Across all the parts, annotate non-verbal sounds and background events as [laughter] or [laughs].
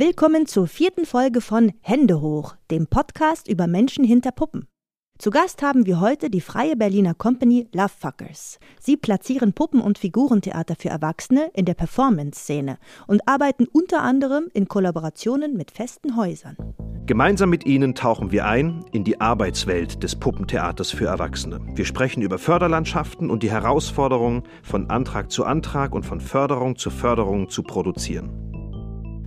Willkommen zur vierten Folge von Hände hoch, dem Podcast über Menschen hinter Puppen. Zu Gast haben wir heute die freie Berliner Company Lovefuckers. Sie platzieren Puppen- und Figurentheater für Erwachsene in der Performance-Szene und arbeiten unter anderem in Kollaborationen mit festen Häusern. Gemeinsam mit Ihnen tauchen wir ein in die Arbeitswelt des Puppentheaters für Erwachsene. Wir sprechen über Förderlandschaften und die Herausforderungen, von Antrag zu Antrag und von Förderung zu Förderung zu produzieren.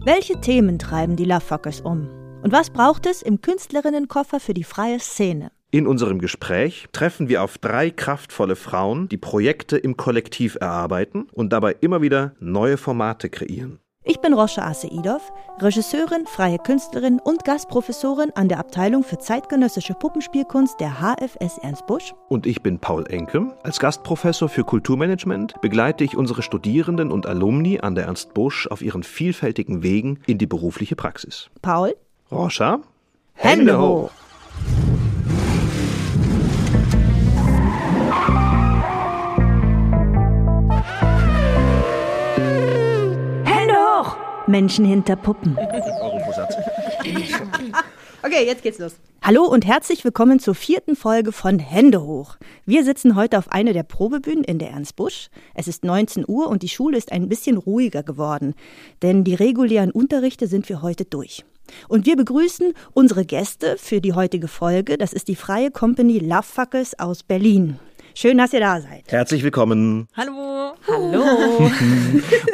Welche Themen treiben die Lovefuckers um? Und was braucht es im Künstlerinnenkoffer für die freie Szene? In unserem Gespräch treffen wir auf drei kraftvolle Frauen, die Projekte im Kollektiv erarbeiten und dabei immer wieder neue Formate kreieren. Ich bin Roscha Aseidov, Regisseurin, freie Künstlerin und Gastprofessorin an der Abteilung für zeitgenössische Puppenspielkunst der HFS Ernst Busch. Und ich bin Paul Enke. Als Gastprofessor für Kulturmanagement begleite ich unsere Studierenden und Alumni an der Ernst Busch auf ihren vielfältigen Wegen in die berufliche Praxis. Paul, Roscha, Hände hoch! Menschen hinter Puppen. [laughs] Okay, jetzt geht's los. Hallo und herzlich willkommen zur vierten Folge von Hände hoch. Wir sitzen heute auf einer der Probebühnen in der Ernst Busch. Es ist 19 Uhr und die Schule ist ein bisschen ruhiger geworden, denn die regulären Unterrichte sind für heute durch. Und wir begrüßen unsere Gäste für die heutige Folge. Das ist die freie Company Lovefuckers aus Berlin. Schön, dass ihr da seid. Herzlich willkommen. Hallo. Hallo.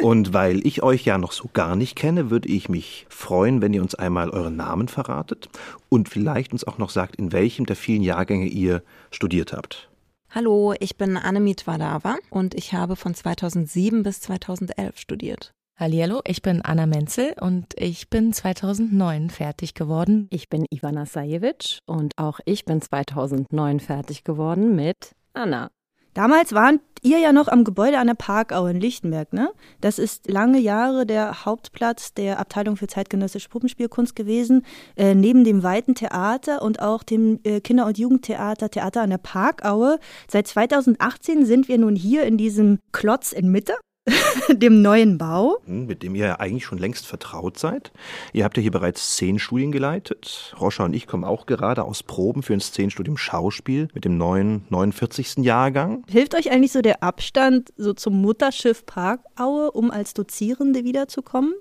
[laughs] Und weil ich euch ja noch so gar nicht kenne, würde ich mich freuen, wenn ihr uns einmal euren Namen verratet und vielleicht uns auch noch sagt, in welchem der vielen Jahrgänge ihr studiert habt. Hallo, ich bin Annemie Wadava und ich habe von 2007 bis 2011 studiert. Hallihallo, ich bin Anna Menzel und ich bin 2009 fertig geworden. Ich bin Ivana Sajewitsch und auch ich bin 2009 fertig geworden mit Anna. Damals warnt ihr ja noch am Gebäude an der Parkau in Lichtenberg, ne? Das ist lange Jahre der Hauptplatz der Abteilung für zeitgenössische Puppenspielkunst gewesen, äh, neben dem Weiten Theater und auch dem äh, Kinder- und Jugendtheater Theater an der Parkaue. Seit 2018 sind wir nun hier in diesem Klotz in Mitte, [laughs] dem neuen Bau. Hm, Mit dem ihr ja eigentlich schon längst vertraut seid. Ihr habt ja hier bereits Szenenstudien geleitet. Roscha und ich kommen auch gerade aus Proben für ein Szenenstudium Schauspiel mit dem neuen 49. Jahrgang. Hilft euch eigentlich so der Abstand so zum Mutterschiff Parkaue, um als Dozierende wiederzukommen?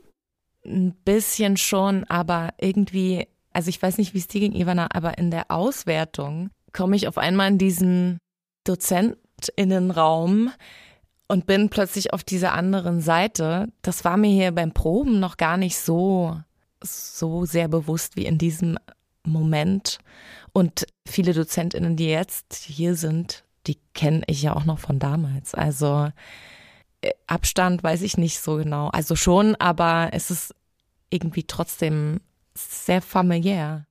Ein bisschen schon, aber irgendwie, also ich weiß nicht, wie es dir ging, Ivana, aber in der Auswertung komme ich auf einmal in diesen DozentInnenraum und bin plötzlich auf dieser anderen Seite. Das war mir hier beim Proben noch gar nicht so, so sehr bewusst wie in diesem Moment. Und viele DozentInnen, die jetzt hier sind, die kenne ich ja auch noch von damals. Also äh, Abstand weiß ich nicht so genau. Also schon, aber es ist irgendwie trotzdem sehr familiär.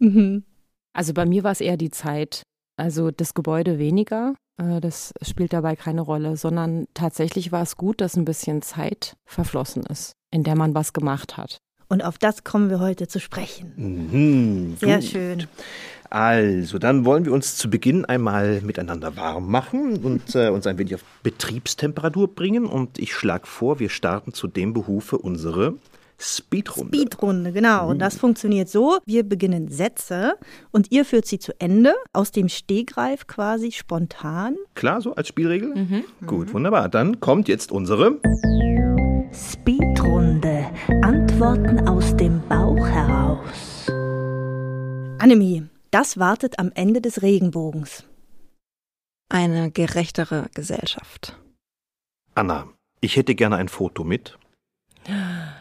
Mhm. Also bei mir war es eher die Zeit. Also das Gebäude weniger, das spielt dabei keine Rolle, sondern tatsächlich war es gut, dass ein bisschen Zeit verflossen ist, in der man was gemacht hat. Und auf das kommen wir heute zu sprechen. Mhm, Sehr gut. schön. Also, dann wollen wir uns zu Beginn einmal miteinander warm machen und äh, uns ein wenig auf Betriebstemperatur bringen. Und ich schlage vor, wir starten zu dem Behufe unsere Speedrunde. Speedrunde, genau. Und das funktioniert so: Wir beginnen Sätze und ihr führt sie zu Ende, aus dem Stegreif quasi spontan. Klar, so als Spielregel? Gut, wunderbar. Dann kommt jetzt unsere. Speedrunde. Antworten aus dem Bauch heraus. Annemie, das wartet am Ende des Regenbogens. Eine gerechtere Gesellschaft. Anna, ich hätte gerne ein Foto mit. [gasps]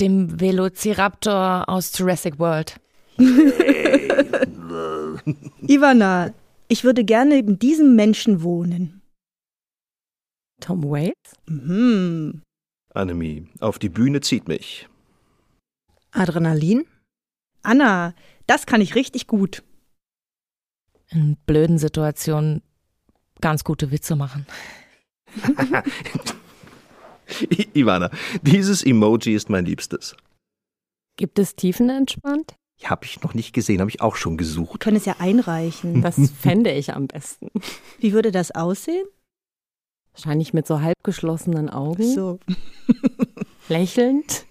Dem Velociraptor aus Jurassic World. [laughs] Ivana, ich würde gerne neben diesem Menschen wohnen. Tom Waits? Mhm. Annemie, auf die Bühne zieht mich. Adrenalin. Anna, das kann ich richtig gut. In blöden Situationen ganz gute Witze machen. [laughs] [laughs] Ivana, dieses Emoji ist mein Liebstes. Gibt es tiefenentspannt? Habe ich noch nicht gesehen, habe ich auch schon Wir gesucht. können es ja einreichen. Das [laughs] fände ich am besten. Wie würde das aussehen? Wahrscheinlich mit so halb geschlossenen Augen, So. [laughs] lächelnd.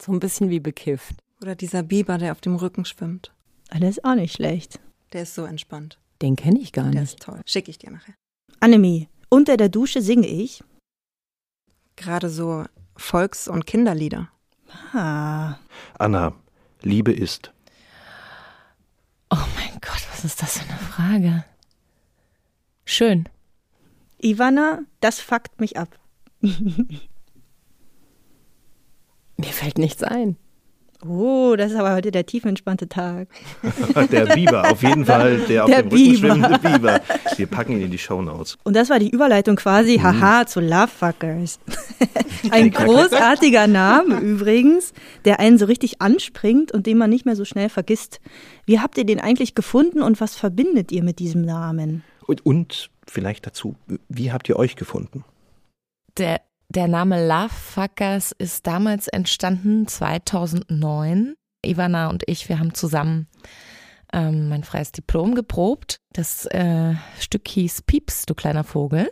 So ein bisschen wie bekifft. Oder dieser Biber, der auf dem Rücken schwimmt. Ah, Das ist auch nicht schlecht. Der ist so entspannt. Den kenne ich gar Der nicht. ist toll. Schicke ich dir nachher. Annemie, unter der Dusche singe ich. Gerade so Volks- und Kinderlieder. Ah, Anna, Liebe ist. Oh mein Gott, was ist das für eine Frage? Schön. Ivana, das fuckt mich ab. [laughs] Mir fällt nichts ein. Oh, das ist aber heute der tiefenentspannte Tag. [laughs] Der Biber, auf jeden [laughs] Fall, der auf Der dem Rücken Biber. schwimmende Biber. Wir packen ihn in die Shownotes. Und das war die Überleitung quasi, haha, zu Lovefuckers. [laughs] Ein großartiger Name übrigens, der einen so richtig anspringt und den man nicht mehr so schnell vergisst. Wie habt ihr den eigentlich gefunden und was verbindet ihr mit diesem Namen? Und, und vielleicht dazu, wie habt ihr euch gefunden? Der, der Name Lovefuckers ist damals entstanden, 2009. Ivana und ich, wir haben zusammen ähm, mein freies Diplom geprobt. Das äh, Stück hieß Pieps, du kleiner Vogel.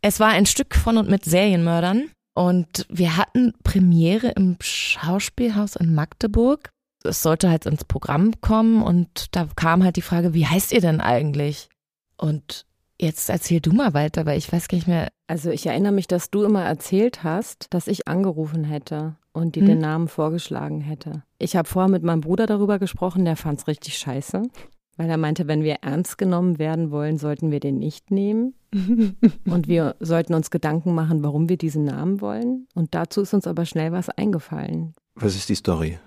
Es war ein Stück von und mit Serienmördern und wir hatten Premiere im Schauspielhaus in Magdeburg. Es sollte halt ins Programm kommen und da kam halt die Frage, wie heißt ihr denn eigentlich? Und jetzt erzähl du mal weiter, weil ich weiß gar nicht mehr, Also ich erinnere mich, dass du immer erzählt hast, dass ich angerufen hätte und dir Hm. den Namen vorgeschlagen hätte. Ich habe vorher mit meinem Bruder darüber gesprochen, der fand es richtig scheiße, weil er meinte, wenn wir ernst genommen werden wollen, sollten wir den nicht nehmen. [laughs] und wir sollten uns Gedanken machen, warum wir diesen Namen wollen. Und dazu ist uns aber schnell was eingefallen. Was ist die Story?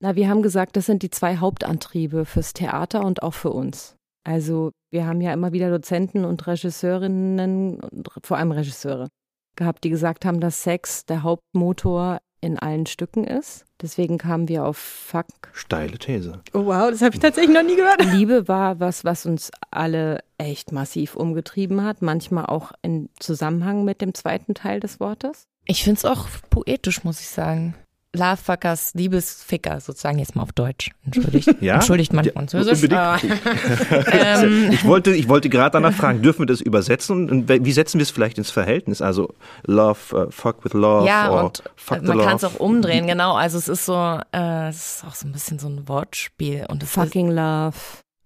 Na, wir haben gesagt, das sind die zwei Hauptantriebe fürs Theater und auch für uns. Also wir haben ja immer wieder Dozenten und Regisseurinnen, und vor allem Regisseure, gehabt, die gesagt haben, dass Sex der Hauptmotor in allen Stücken ist. Deswegen kamen wir auf Fuck. Steile These. Oh wow, das habe ich tatsächlich noch nie gehört. [laughs] Liebe war was, was uns alle echt massiv umgetrieben hat, manchmal auch in Zusammenhang mit dem zweiten Teil des Wortes. Ich finde es auch poetisch, muss ich sagen. Lovefuckers, Liebesficker, sozusagen jetzt mal auf Deutsch. Entschuldigt, [laughs] Ja? entschuldigt mein Ja, Französisch. [laughs] ähm, [laughs] Ich wollte, ich wollte gerade danach fragen, dürfen wir das übersetzen? Und wie setzen wir es vielleicht ins Verhältnis? Also Love, uh, fuck with love ja, or und fuck the man kann es auch umdrehen, genau. Also es ist so, äh, es ist auch so ein bisschen so ein Wortspiel. Und Fucking Love.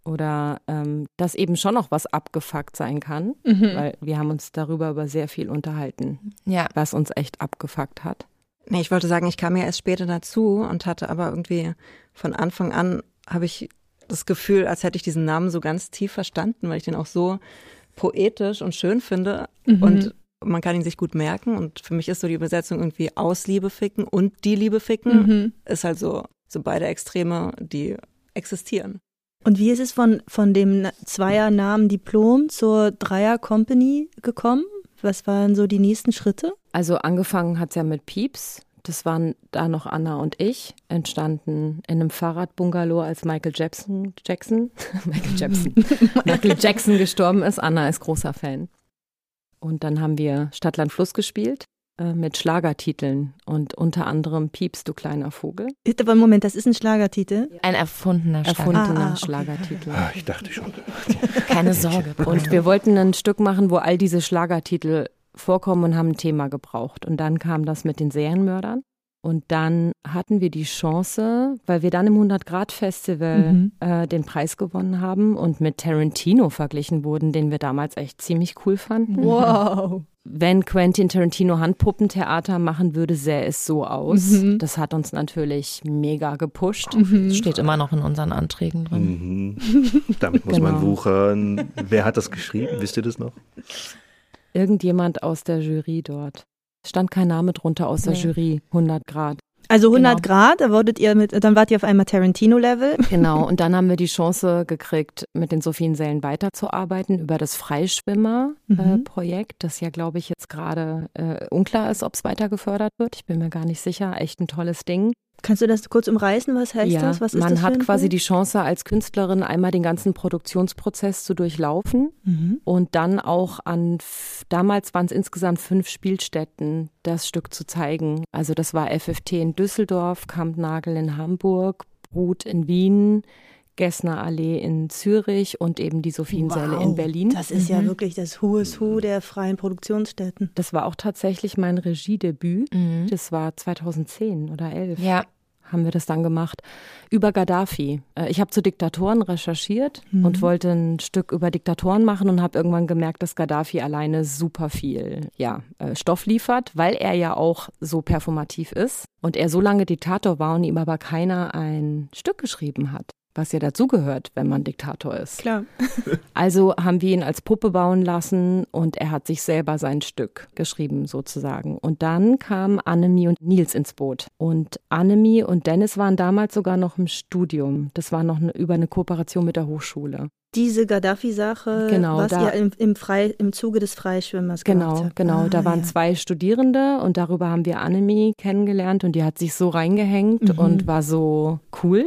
Oder ähm, dass eben schon noch was abgefuckt sein kann, Mhm. weil wir haben uns darüber über sehr viel unterhalten, ja, was uns echt abgefuckt hat. Nee, ich wollte sagen, ich kam ja erst später dazu und hatte aber irgendwie von Anfang an habe ich das Gefühl, als hätte ich diesen Namen so ganz tief verstanden, weil ich den auch so poetisch und schön finde Mhm. und man kann ihn sich gut merken und für mich ist so die Übersetzung irgendwie aus Liebe ficken und die Liebe ficken Mhm. ist halt so, so beide Extreme, die existieren. Und wie ist es von, von dem Na- Zweiernamen Diplom zur Dreier-Company gekommen? Was waren so die nächsten Schritte? Also angefangen hat es ja mit Pieps. Das waren da noch Anna und ich, entstanden in einem Fahrradbungalow, als Michael Jackson, Jackson, [laughs] Michael Jackson, [laughs] Michael Jackson gestorben ist. Anna ist großer Fan. Und dann haben wir Stadtland Fluss gespielt mit Schlagertiteln und unter anderem Pieps, du kleiner Vogel. Aber Moment, das ist ein Schlagertitel. ein erfundener Schlag. Erfundener Ah, ah, okay. Schlagertitel. Ah, ich dachte schon. Keine Sorge. Und wir wollten ein Stück machen, wo all diese Schlagertitel vorkommen und haben ein Thema gebraucht. Und dann kam das mit den Serienmördern. Und dann hatten wir die Chance, weil wir dann im 100-Grad-Festival Mhm. äh, den Preis gewonnen haben und mit Tarantino verglichen wurden, den wir damals echt ziemlich cool fanden. Wow. Wenn Quentin Tarantino Handpuppentheater machen würde, sähe es so aus. Mhm. Das hat uns natürlich mega gepusht. Das steht immer noch in unseren Anträgen drin. Mhm. Damit muss man Genau. wuchern. Wer hat das geschrieben? Wisst ihr das noch? Irgendjemand aus der Jury dort. Stand kein Name drunter aus der Nee. Jury, 100 Grad. Also 100 Genau. Grad, da wurdet ihr mit, dann wart ihr auf einmal Tarantino-Level. [laughs] Genau, und dann haben wir die Chance gekriegt, mit den Sophiensälen weiterzuarbeiten über das Freischwimmer-Projekt, das ja, glaube ich, jetzt gerade äh, unklar ist, ob es weiter gefördert wird. Ich bin mir gar nicht sicher. Echt ein tolles Ding. Kannst du das kurz umreißen? Was heißt ja, das? Was ist man das hat quasi Film? die Chance, als Künstlerin einmal den ganzen Produktionsprozess zu durchlaufen Mhm. und dann auch an, damals waren es insgesamt fünf Spielstätten, das Stück zu zeigen. Also das war FFT in Düsseldorf, Kampnagel in Hamburg, Brut in Wien, Gessner Allee in Zürich und eben die Sophiensäle Wow, in Berlin. Das ist ja wirklich das Who is Who der freien Produktionsstätten. Das war auch tatsächlich mein Regiedebüt. Mhm. Das war 2010 oder 11. Ja, haben wir das dann gemacht über Gaddafi. Äh, Ich habe zu Diktatoren recherchiert Mhm. und wollte ein Stück über Diktatoren machen und habe irgendwann gemerkt, dass Gaddafi alleine super viel ja, äh, Stoff liefert, weil er ja auch so performativ ist und er so lange Diktator war und ihm aber keiner ein Stück geschrieben hat. Was ja dazugehört, wenn man Diktator ist. Klar. [laughs] Also haben wir ihn als Puppe bauen lassen und er hat sich selber sein Stück geschrieben sozusagen. Und dann kamen Annemie und Nils ins Boot. Und Annemie und Dennis waren damals sogar noch im Studium. Das war noch eine, über eine Kooperation mit der Hochschule. Diese Gaddafi-Sache, Genau, was da- ihr im, im, Frei, im Zuge des Freischwimmers gemacht Genau, habt. genau. Ah, da waren ja. zwei Studierende und darüber haben wir Annemie kennengelernt und die hat sich so reingehängt Mhm. und war so cool.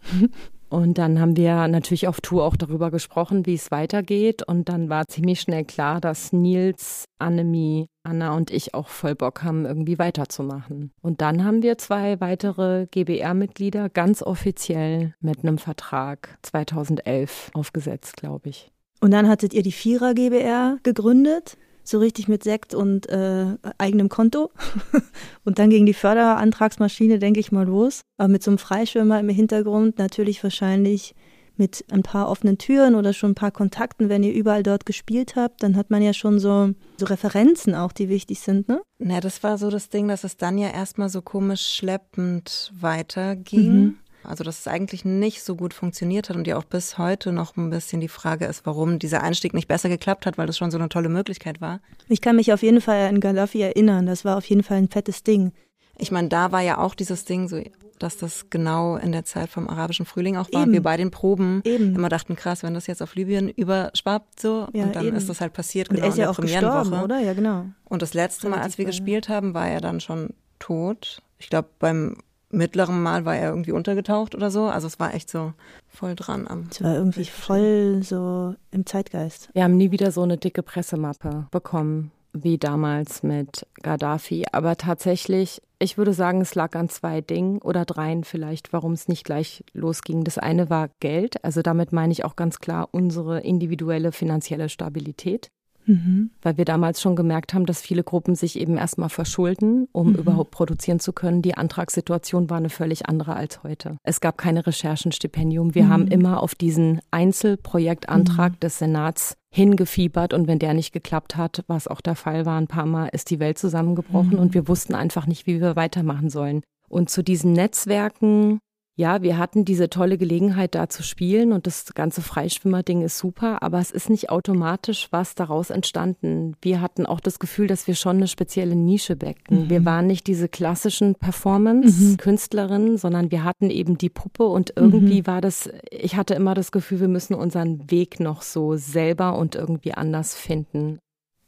[laughs] Und dann haben wir natürlich auf Tour auch darüber gesprochen, wie es weitergeht. Und dann war ziemlich schnell klar, dass Nils, Annemie, Anna und ich auch voll Bock haben, irgendwie weiterzumachen. Und dann haben wir zwei weitere GBR-Mitglieder ganz offiziell mit einem Vertrag 2011 aufgesetzt, glaube ich. Und dann hattet ihr die Vierer GBR gegründet, so richtig mit Sekt und äh, eigenem Konto. [laughs] und dann ging die Förderantragsmaschine, denke ich mal, los. Aber mit so einem Freischwimmer im Hintergrund natürlich wahrscheinlich mit ein paar offenen Türen oder schon ein paar Kontakten, wenn ihr überall dort gespielt habt, dann hat man ja schon so, so Referenzen auch, die wichtig sind, ne? Na, das war so das Ding, dass es dann ja erstmal so komisch schleppend weiterging. Mhm. Also, dass es eigentlich nicht so gut funktioniert hat und ja auch bis heute noch ein bisschen die Frage ist, warum dieser Einstieg nicht besser geklappt hat, weil das schon so eine tolle Möglichkeit war. Ich kann mich auf jeden Fall an Gaddafi erinnern. Das war auf jeden Fall ein fettes Ding. Ich meine, da war ja auch dieses Ding so, dass das genau in der Zeit vom arabischen Frühling auch war. Eben. Wir bei den Proben Eben. immer dachten, krass, wenn das jetzt auf Libyen überschwappt so Ja, und dann eben. ist das halt passiert Und genau er ist in ja der auch gestorben, oder? Ja, genau. Und das letzte Mal, als wir gespielt haben, war er dann schon tot. Ich glaube, beim mittleren Mal war er irgendwie untergetaucht oder so. Also es war echt so voll dran am. Es war irgendwie voll so im Zeitgeist. Wir haben nie wieder so eine dicke Pressemappe bekommen wie damals mit Gaddafi. Aber tatsächlich, ich würde sagen, es lag an zwei Dingen oder dreien vielleicht, warum es nicht gleich losging. Das eine war Geld. Also damit meine ich auch ganz klar unsere individuelle finanzielle Stabilität. Mhm. Weil wir damals schon gemerkt haben, dass viele Gruppen sich eben erstmal verschulden, um Mhm. überhaupt produzieren zu können. Die Antragssituation war eine völlig andere als heute. Es gab keine Recherchenstipendium. Wir Mhm. haben immer auf diesen Einzelprojektantrag des Senats hingefiebert und wenn der nicht geklappt hat, was auch der Fall war ein paar Mal, ist die Welt zusammengebrochen Mhm. und wir wussten einfach nicht, wie wir weitermachen sollen. Und zu diesen Netzwerken ja, wir hatten diese tolle Gelegenheit, da zu spielen und das ganze Freischwimmerding ist super, aber es ist nicht automatisch was daraus entstanden. Wir hatten auch das Gefühl, dass wir schon eine spezielle Nische becken. Wir waren nicht diese klassischen Performance-Künstlerinnen, sondern wir hatten eben die Puppe und irgendwie war das, ich hatte immer das Gefühl, wir müssen unseren Weg noch so selber und irgendwie anders finden.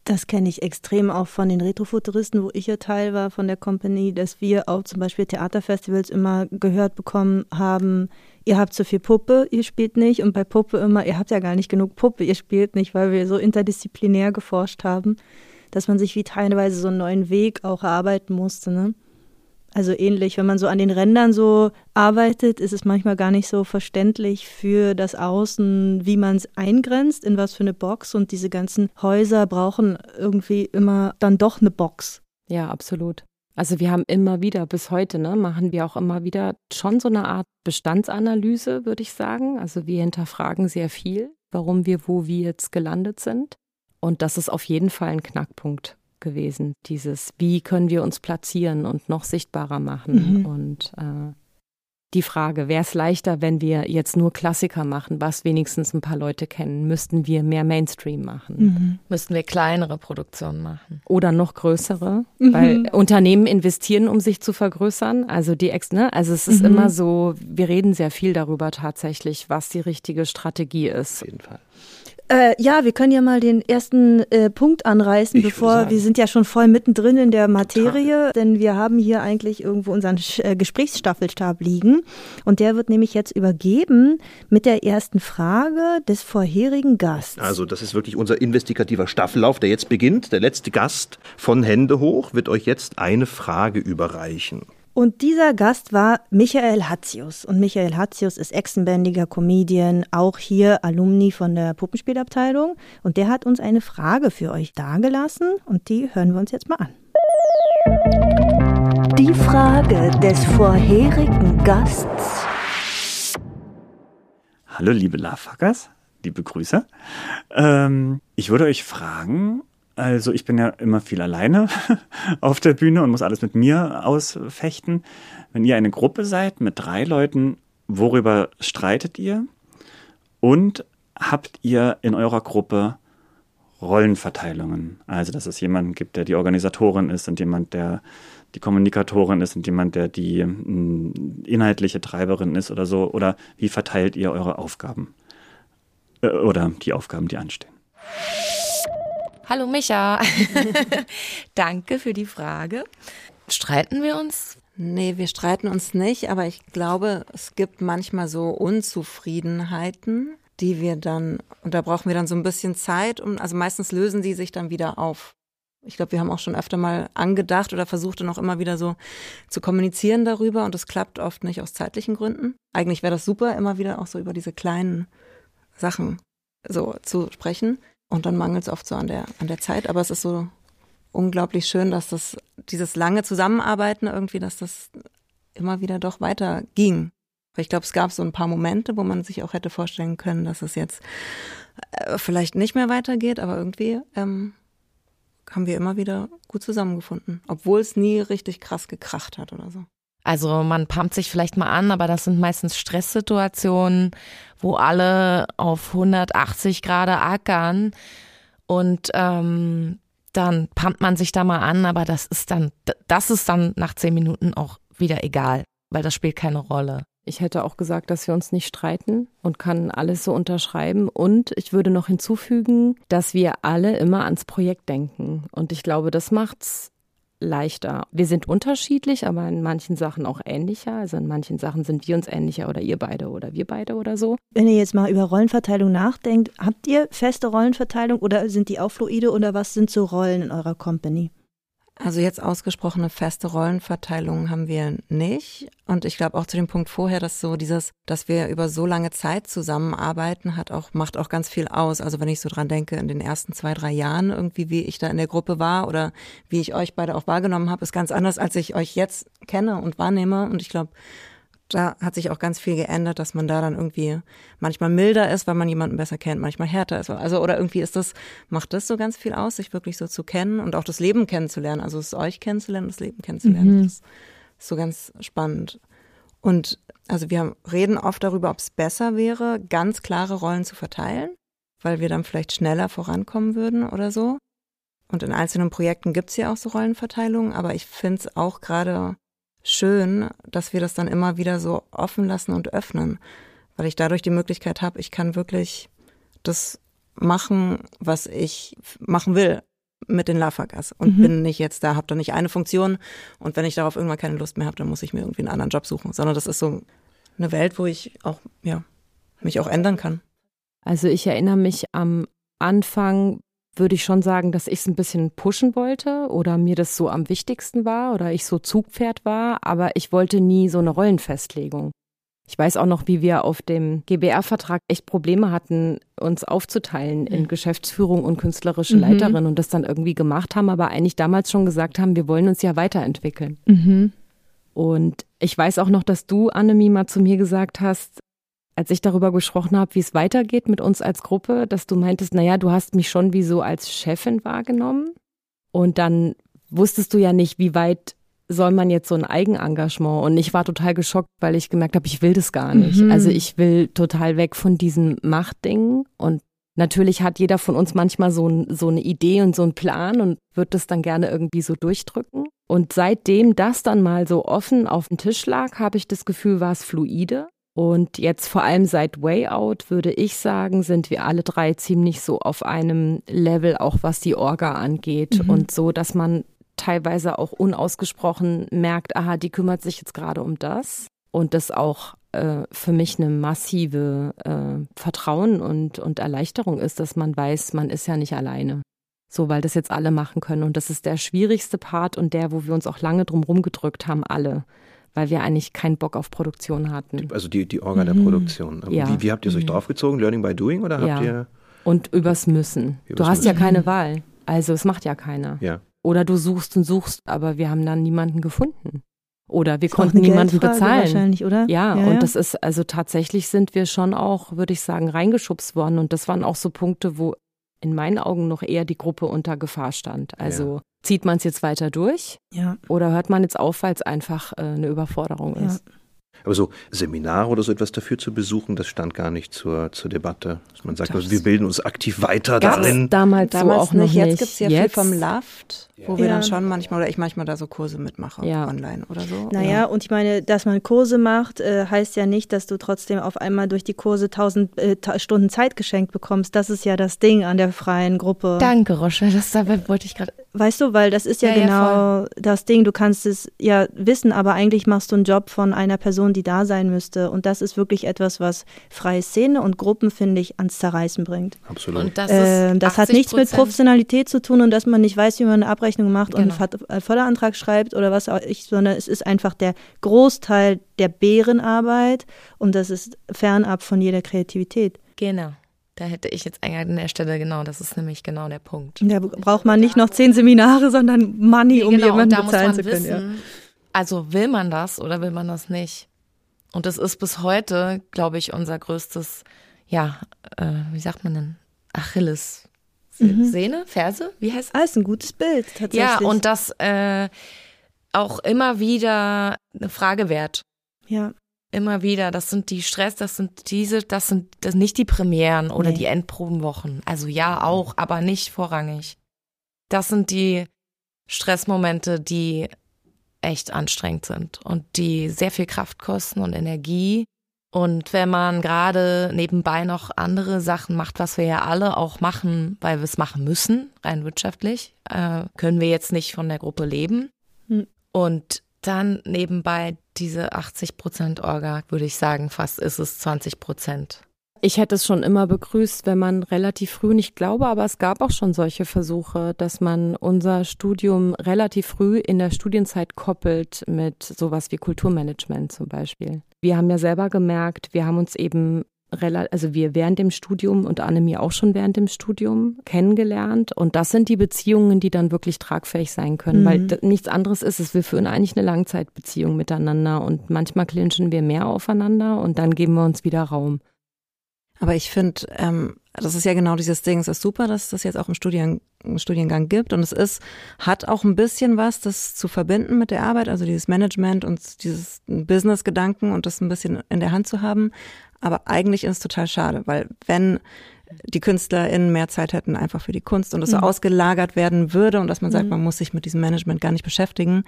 Das kenne ich extrem auch von den Retrofuturisten, wo ich ja Teil war von der Company, dass wir auch zum Beispiel Theaterfestivals immer gehört bekommen haben, ihr habt zu viel Puppe, ihr spielt nicht und bei Puppe immer, ihr habt ja gar nicht genug Puppe, ihr spielt nicht, weil wir so interdisziplinär geforscht haben, dass man sich wie teilweise so einen neuen Weg auch erarbeiten musste. Ne? Also ähnlich, wenn man so an den Rändern so arbeitet, ist es manchmal gar nicht so verständlich für das Außen, wie man es eingrenzt, in was für eine Box. Und diese ganzen Häuser brauchen irgendwie immer dann doch eine Box. Ja, absolut. Also wir haben immer wieder, bis heute, ne, machen wir auch immer wieder schon so eine Art Bestandsanalyse, würde ich sagen. Also wir hinterfragen sehr viel, warum wir wo wie jetzt gelandet sind. Und das ist auf jeden Fall ein Knackpunkt gewesen. Dieses, wie können wir uns platzieren und noch sichtbarer machen. Mhm. Und äh, die Frage, wäre es leichter, wenn wir jetzt nur Klassiker machen, was wenigstens ein paar Leute kennen? Müssten wir mehr Mainstream machen? Müssten wir kleinere Produktionen machen. oder noch größere, Mhm. weil Unternehmen investieren, um sich zu vergrößern. Also die Ex, ne? Also es ist Mhm. immer so, wir reden sehr viel darüber tatsächlich, was die richtige Strategie ist. Auf jeden Fall. Äh, ja, wir können ja mal den ersten äh, Punkt anreißen, Ich bevor wir sind ja schon voll mittendrin in der Materie, denn wir haben hier eigentlich irgendwo unseren Sch- äh, Gesprächsstaffelstab liegen und der wird nämlich jetzt übergeben mit der ersten Frage des vorherigen Gasts. Also das ist wirklich unser investigativer Staffellauf, der jetzt beginnt. Der letzte Gast von Hände hoch wird euch jetzt eine Frage überreichen. Und dieser Gast war Michael Hatzius. Und Michael Hatzius ist Echsenbändiger Comedian, auch hier Alumni von der Puppenspielabteilung. Und der hat uns eine Frage für euch dargelassen und die hören wir uns jetzt mal an. Die Frage des vorherigen Gasts. Hallo liebe Lovefuckers, liebe Grüße. Ähm, ich würde euch fragen, also ich bin ja immer viel alleine [laughs] auf der Bühne und muss alles mit mir ausfechten. Wenn ihr eine Gruppe seid mit drei Leuten, worüber streitet ihr? Und habt ihr in eurer Gruppe Rollenverteilungen? Also dass es jemanden gibt, der die Organisatorin ist und jemand, der die Kommunikatorin ist und jemand, der die mh, inhaltliche Treiberin ist oder so? Oder wie verteilt ihr eure Aufgaben? Äh, oder die Aufgaben, die anstehen? Hallo Micha. [laughs] Danke für die Frage. Streiten wir uns? Nee, wir streiten uns nicht, aber ich glaube, es gibt manchmal so Unzufriedenheiten, die wir dann, und da brauchen wir dann so ein bisschen Zeit, um, also meistens lösen die sich dann wieder auf. Ich glaube, wir haben auch schon öfter mal angedacht oder versucht dann auch immer wieder so zu kommunizieren darüber und das klappt oft nicht aus zeitlichen Gründen. Eigentlich wäre das super, immer wieder auch so über diese kleinen Sachen so zu sprechen. Und dann mangelt es oft so an der, an der Zeit. Aber es ist so unglaublich schön, dass das, dieses lange Zusammenarbeiten irgendwie, dass das immer wieder doch weiter ging. Weil ich glaube, es gab so ein paar Momente, wo man sich auch hätte vorstellen können, dass es jetzt äh, vielleicht nicht mehr weitergeht, aber irgendwie ähm, haben wir immer wieder gut zusammengefunden, obwohl es nie richtig krass gekracht hat oder so. Also man pumpt sich vielleicht mal an, aber das sind meistens Stresssituationen, wo alle auf 180 Grad ackern und ähm, dann pumpt man sich da mal an, aber das ist dann, das ist dann nach zehn Minuten auch wieder egal, weil das spielt keine Rolle. Ich hätte auch gesagt, dass wir uns nicht streiten und kann alles so unterschreiben. Und ich würde noch hinzufügen, dass wir alle immer ans Projekt denken. Und ich glaube, das macht's leichter. Wir sind unterschiedlich, aber in manchen Sachen auch ähnlicher. Also in manchen Sachen sind wir uns ähnlicher oder ihr beide oder wir beide oder so. Wenn ihr jetzt mal über Rollenverteilung nachdenkt, habt ihr feste Rollenverteilung oder sind die auch fluide oder was sind so Rollen in eurer Company? Also jetzt ausgesprochene feste Rollenverteilung haben wir nicht. Und ich glaube auch zu dem Punkt vorher, dass so dieses, dass wir über so lange Zeit zusammenarbeiten, hat auch, macht auch ganz viel aus. Also wenn ich so dran denke, in den ersten zwei, drei Jahren irgendwie, wie ich da in der Gruppe war oder wie ich euch beide auch wahrgenommen habe, ist ganz anders, als ich euch jetzt kenne und wahrnehme. Und ich glaube, da hat sich auch ganz viel geändert, dass man da dann irgendwie manchmal milder ist, weil man jemanden besser kennt, manchmal härter ist. Also, oder irgendwie ist das, macht das so ganz viel aus, sich wirklich so zu kennen und auch das Leben kennenzulernen. Also es euch kennenzulernen, das Leben kennenzulernen. Mhm. Das ist so ganz spannend. Und also wir reden oft darüber, ob es besser wäre, ganz klare Rollen zu verteilen, weil wir dann vielleicht schneller vorankommen würden oder so. Und in einzelnen Projekten gibt's ja auch so Rollenverteilungen, aber ich finde es auch gerade schön, dass wir das dann immer wieder so offen lassen und öffnen, weil ich dadurch die Möglichkeit habe, ich kann wirklich das machen, was ich machen will mit den Lafagas und mhm. bin nicht jetzt da, habe da nicht eine Funktion und wenn ich darauf irgendwann keine Lust mehr habe, dann muss ich mir irgendwie einen anderen Job suchen, sondern das ist so eine Welt, wo ich auch ja mich auch ändern kann. Also ich erinnere mich am Anfang würde ich schon sagen, dass ich es ein bisschen pushen wollte oder mir das so am wichtigsten war oder ich so Zugpferd war, aber ich wollte nie so eine Rollenfestlegung. Ich weiß auch noch, wie wir auf dem GBR-Vertrag echt Probleme hatten, uns aufzuteilen in Geschäftsführung und künstlerische mhm. Leiterin und das dann irgendwie gemacht haben, aber eigentlich damals schon gesagt haben, wir wollen uns ja weiterentwickeln. Mhm. Und ich weiß auch noch, dass du, Annemie, mal zu mir gesagt hast, als ich darüber gesprochen habe, wie es weitergeht mit uns als Gruppe, dass du meintest, naja, du hast mich schon wie so als Chefin wahrgenommen. Und dann wusstest du ja nicht, wie weit soll man jetzt so ein Eigenengagement. Und ich war total geschockt, weil ich gemerkt habe, ich will das gar nicht. Mhm. Also ich will total weg von diesem Machtding. Und natürlich hat jeder von uns manchmal so, so eine Idee und so einen Plan und wird das dann gerne irgendwie so durchdrücken. Und seitdem das dann mal so offen auf dem Tisch lag, habe ich das Gefühl, war es fluide. Und jetzt vor allem seit Way Out würde ich sagen, sind wir alle drei ziemlich so auf einem Level, auch was die Orga angeht. Mhm. Und so, dass man teilweise auch unausgesprochen merkt, aha, die kümmert sich jetzt gerade um das. Und das auch äh, für mich eine massive äh, Vertrauen und, und Erleichterung ist, dass man weiß, man ist ja nicht alleine. So, weil das jetzt alle machen können. Und das ist der schwierigste Part und der, wo wir uns auch lange drum rumgedrückt haben, alle. Weil wir eigentlich keinen Bock auf Produktion hatten. Also die, die Orga der Produktion. Ja. Wie, wie habt ihr es euch draufgezogen? Learning by doing oder habt Ja. ihr. Und übers Müssen. du Übers hast ja Müssen. keine Wahl. Also es macht ja keiner. Ja. Oder du suchst und suchst, aber wir haben dann niemanden gefunden. Oder wir Ist konnten niemanden Geldfrage bezahlen. Wahrscheinlich, oder? Ja, ja und das ist, also tatsächlich sind wir schon auch, würde ich sagen, reingeschubst worden. Und das waren auch so Punkte, wo in meinen Augen noch eher die Gruppe unter Gefahr stand. Also zieht man es jetzt weiter durch Ja. oder hört man jetzt auf, weil es einfach äh, eine Überforderung Ja. Aber so Seminare oder so etwas dafür zu besuchen, das stand gar nicht zur, zur Debatte. Dass man sagt, also wir bilden uns aktiv weiter Gab's darin. damals, so Damals auch noch nicht, jetzt gibt es ja jetzt, viel vom Laft, wo wir Ja. dann schon manchmal, oder ich manchmal da so Kurse mitmache, Ja. online oder so. Naja, und ich meine, dass man Kurse macht, äh, heißt ja nicht, dass du trotzdem auf einmal durch die Kurse tausend äh, Stunden Zeit geschenkt bekommst. Das ist ja das Ding an der freien Gruppe. Danke, Roche. Das dabei wollte ich gerade. Weißt du, weil das ist ja, Ja, ja, genau das Ding. Du kannst es ja wissen, aber eigentlich machst du einen Job von einer Person, die da sein müsste. Und das ist wirklich etwas, was freie Szene und Gruppen, finde ich, ans Zerreißen bringt. Absolut. Und das, ist das hat nichts mit 80%. Professionalität zu tun und dass man nicht weiß, wie man eine Abrechnung macht und einen Genau. Ver- äh, Förderantrag schreibt oder was auch ich, sondern es ist einfach der Großteil der Bärenarbeit und das ist fernab von jeder Kreativität. Genau. Da hätte ich jetzt eigentlich an der Stelle, genau, das ist nämlich genau der Punkt. Da braucht man nicht noch zehn Seminare, sondern Money, um genau, jemanden bezahlen zu können. wissen, Ja. also will man das oder will man das nicht? Und das ist bis heute, glaube ich, unser größtes, ja, äh, wie sagt man denn? Achilles. Sehne? Ferse? Wie heißt Ah, ist ein gutes Bild, tatsächlich. Ja, und das äh, auch immer wieder eine Frage wert. ja. Immer wieder, das sind die Stress, das sind diese, das sind das nicht die Premieren oder Nee. die Endprobenwochen. Also ja auch, aber nicht vorrangig. Das sind die Stressmomente, die echt anstrengend sind und die sehr viel Kraft kosten und Energie. Und wenn man gerade nebenbei noch andere Sachen macht, was wir ja alle auch machen, weil wir es machen müssen, rein wirtschaftlich, äh, können wir jetzt nicht von der Gruppe leben. Hm. Und dann nebenbei diese 80 Prozent Orga, würde ich sagen, fast ist es 20 Prozent. Ich hätte es schon immer begrüßt, wenn man relativ früh, und ich glaube aber, es gab auch schon solche Versuche, dass man unser Studium relativ früh in der Studienzeit koppelt mit sowas wie Kulturmanagement zum Beispiel. Wir haben ja selber gemerkt, wir haben uns eben also wir während dem Studium und Annemie auch schon während dem Studium kennengelernt. Und das sind die Beziehungen, die dann wirklich tragfähig sein können, Mhm. weil nichts anderes ist es. Wir führen eigentlich eine Langzeitbeziehung miteinander und manchmal clinchen wir mehr aufeinander und dann geben wir uns wieder Raum. Aber ich finde, ähm, das ist ja genau dieses Ding. Es ist super, dass es das jetzt auch im Studien, im Studiengang gibt. Und es ist, hat auch ein bisschen was, das zu verbinden mit der Arbeit, also dieses Management und dieses Business-Gedanken und das ein bisschen in der Hand zu haben. Aber eigentlich ist es total schade, weil wenn die KünstlerInnen mehr Zeit hätten einfach für die Kunst und es so ausgelagert werden würde und dass man sagt, man muss sich mit diesem Management gar nicht beschäftigen,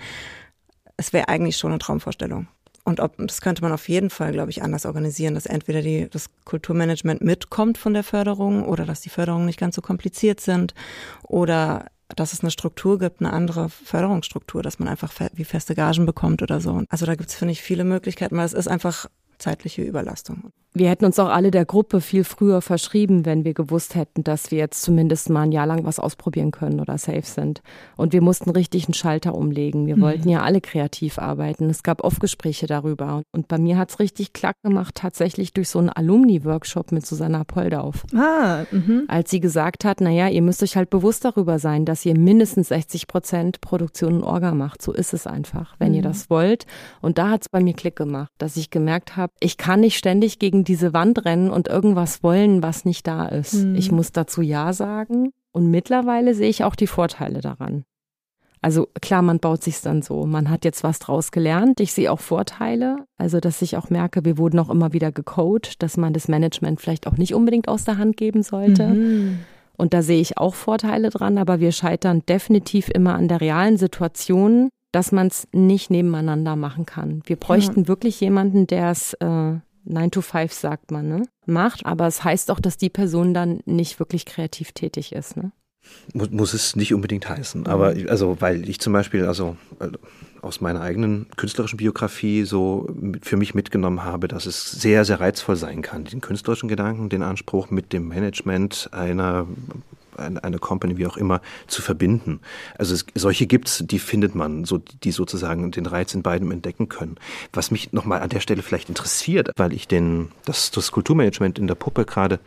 es wäre eigentlich schon eine Traumvorstellung. Und ob, das könnte man auf jeden Fall, glaube ich, anders organisieren, dass entweder die, das Kulturmanagement mitkommt von der Förderung oder dass die Förderungen nicht ganz so kompliziert sind oder dass es eine Struktur gibt, eine andere Förderungsstruktur, dass man einfach fe wie feste Gagen bekommt oder so. Also da gibt es, finde ich, viele Möglichkeiten, weil es ist einfach zeitliche Überlastung. Wir hätten uns auch alle der Gruppe viel früher verschrieben, wenn wir gewusst hätten, dass wir jetzt zumindest mal ein Jahr lang was ausprobieren können oder safe sind. Und wir mussten richtig einen Schalter umlegen. Wir wollten ja alle kreativ arbeiten. Es gab oft Gespräche darüber. Und bei mir hat's richtig klack gemacht, tatsächlich durch so einen Alumni-Workshop mit Susanna Poldauf. Ah, mhm. Als sie gesagt hat, naja, ihr müsst euch halt bewusst darüber sein, dass ihr mindestens 60 Prozent Produktion und Orga macht. So ist es einfach, wenn ihr das wollt. Und da hat's bei mir Klick gemacht, dass ich gemerkt habe, ich kann nicht ständig gegen diese Wand rennen und irgendwas wollen, was nicht da ist. Ich muss dazu Ja sagen. Und mittlerweile sehe ich auch die Vorteile daran. Also klar, man baut sich's dann so. Man hat jetzt was draus gelernt. Ich sehe auch Vorteile. Also, dass ich auch merke, wir wurden auch immer wieder gecoacht, dass man das Management vielleicht auch nicht unbedingt aus der Hand geben sollte. Mhm. Und da sehe ich auch Vorteile dran, aber wir scheitern definitiv immer an der realen Situation, dass man es nicht nebeneinander machen kann. Wir bräuchten wirklich jemanden, der es äh, 9 to 5, sagt man, ne? macht, aber es heißt auch, dass die Person dann nicht wirklich kreativ tätig ist. Ne? Muss, muss es nicht unbedingt heißen. Aber ich- also, weil ich zum Beispiel, also äh, aus meiner eigenen künstlerischen Biografie so für mich mitgenommen habe, dass es sehr, sehr reizvoll sein kann, den künstlerischen Gedanken, den Anspruch mit dem Management einer eine, eine Company, wie auch immer, zu verbinden. Also es, solche gibt's, die findet man, so, die sozusagen den Reiz in beidem entdecken können. Was mich nochmal an der Stelle vielleicht interessiert, weil ich den, das, das Kulturmanagement in der Puppe gerade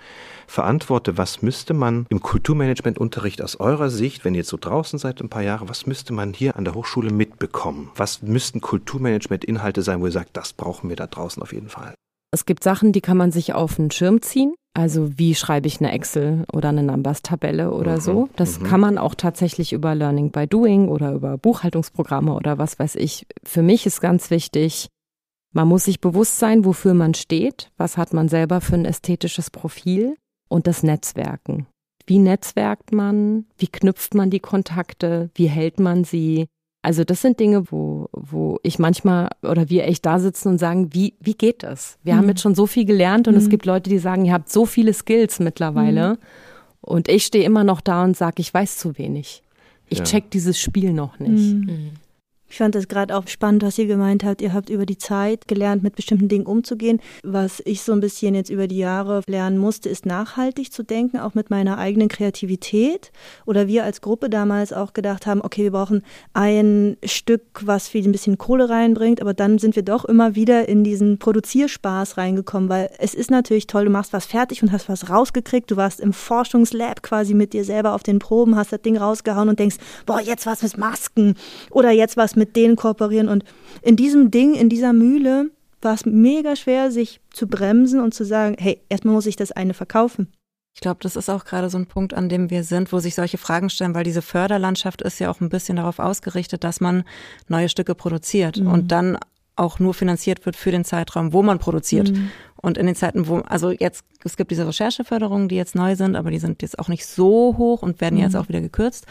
verantworte, was müsste man im Kulturmanagementunterricht aus eurer Sicht, wenn ihr jetzt so draußen seid ein paar Jahre, was müsste man hier an der Hochschule mitbekommen? Was müssten Kulturmanagement-Inhalte sein, wo ihr sagt, das brauchen wir da draußen auf jeden Fall? Es gibt Sachen, die kann man sich auf den Schirm ziehen. Also wie schreibe ich eine Excel oder eine Numbers-Tabelle oder Mhm, so. Das mhm. kann man auch tatsächlich über Learning by Doing oder über Buchhaltungsprogramme oder was weiß ich. Für mich ist ganz wichtig, man muss sich bewusst sein, wofür man steht, was hat man selber für ein ästhetisches Profil und das Netzwerken. Wie netzwerkt man? Wie knüpft man die Kontakte? Wie hält man sie? Also das sind Dinge, wo, wo ich manchmal oder wir echt da sitzen und sagen, wie, wie geht das? Wir haben Mhm. jetzt schon so viel gelernt und es Mhm. gibt Leute, die sagen, ihr habt so viele Skills mittlerweile. Und ich stehe immer noch da und sage, ich weiß zu wenig. Ich Ja. check dieses Spiel noch nicht. Mhm. Ich fand das gerade auch spannend, was ihr gemeint habt. Ihr habt über die Zeit gelernt, mit bestimmten Dingen umzugehen. Was ich so ein bisschen jetzt über die Jahre lernen musste, ist nachhaltig zu denken, auch mit meiner eigenen Kreativität. Oder wir als Gruppe damals auch gedacht haben, okay, wir brauchen ein Stück, was viel ein bisschen Kohle reinbringt. Aber dann sind wir doch immer wieder in diesen Produzierspaß reingekommen, weil es ist natürlich toll, du machst was fertig und hast was rausgekriegt. Du warst im Forschungslab quasi mit dir selber auf den Proben, hast das Ding rausgehauen und denkst, boah, jetzt was mit Masken oder jetzt was mit denen kooperieren. Und in diesem Ding, in dieser Mühle, war es mega schwer, sich zu bremsen und zu sagen, hey, erstmal muss ich das eine verkaufen. Ich glaube, das ist auch gerade so ein Punkt, an dem wir sind, wo sich solche Fragen stellen, weil diese Förderlandschaft ist ja auch ein bisschen darauf ausgerichtet, dass man neue Stücke produziert Mhm. und dann auch nur finanziert wird für den Zeitraum, wo man produziert. Mhm. Und in den Zeiten, wo, also jetzt, es gibt diese Rechercheförderungen, die jetzt neu sind, aber die sind jetzt auch nicht so hoch und werden jetzt Mhm. auch wieder gekürzt.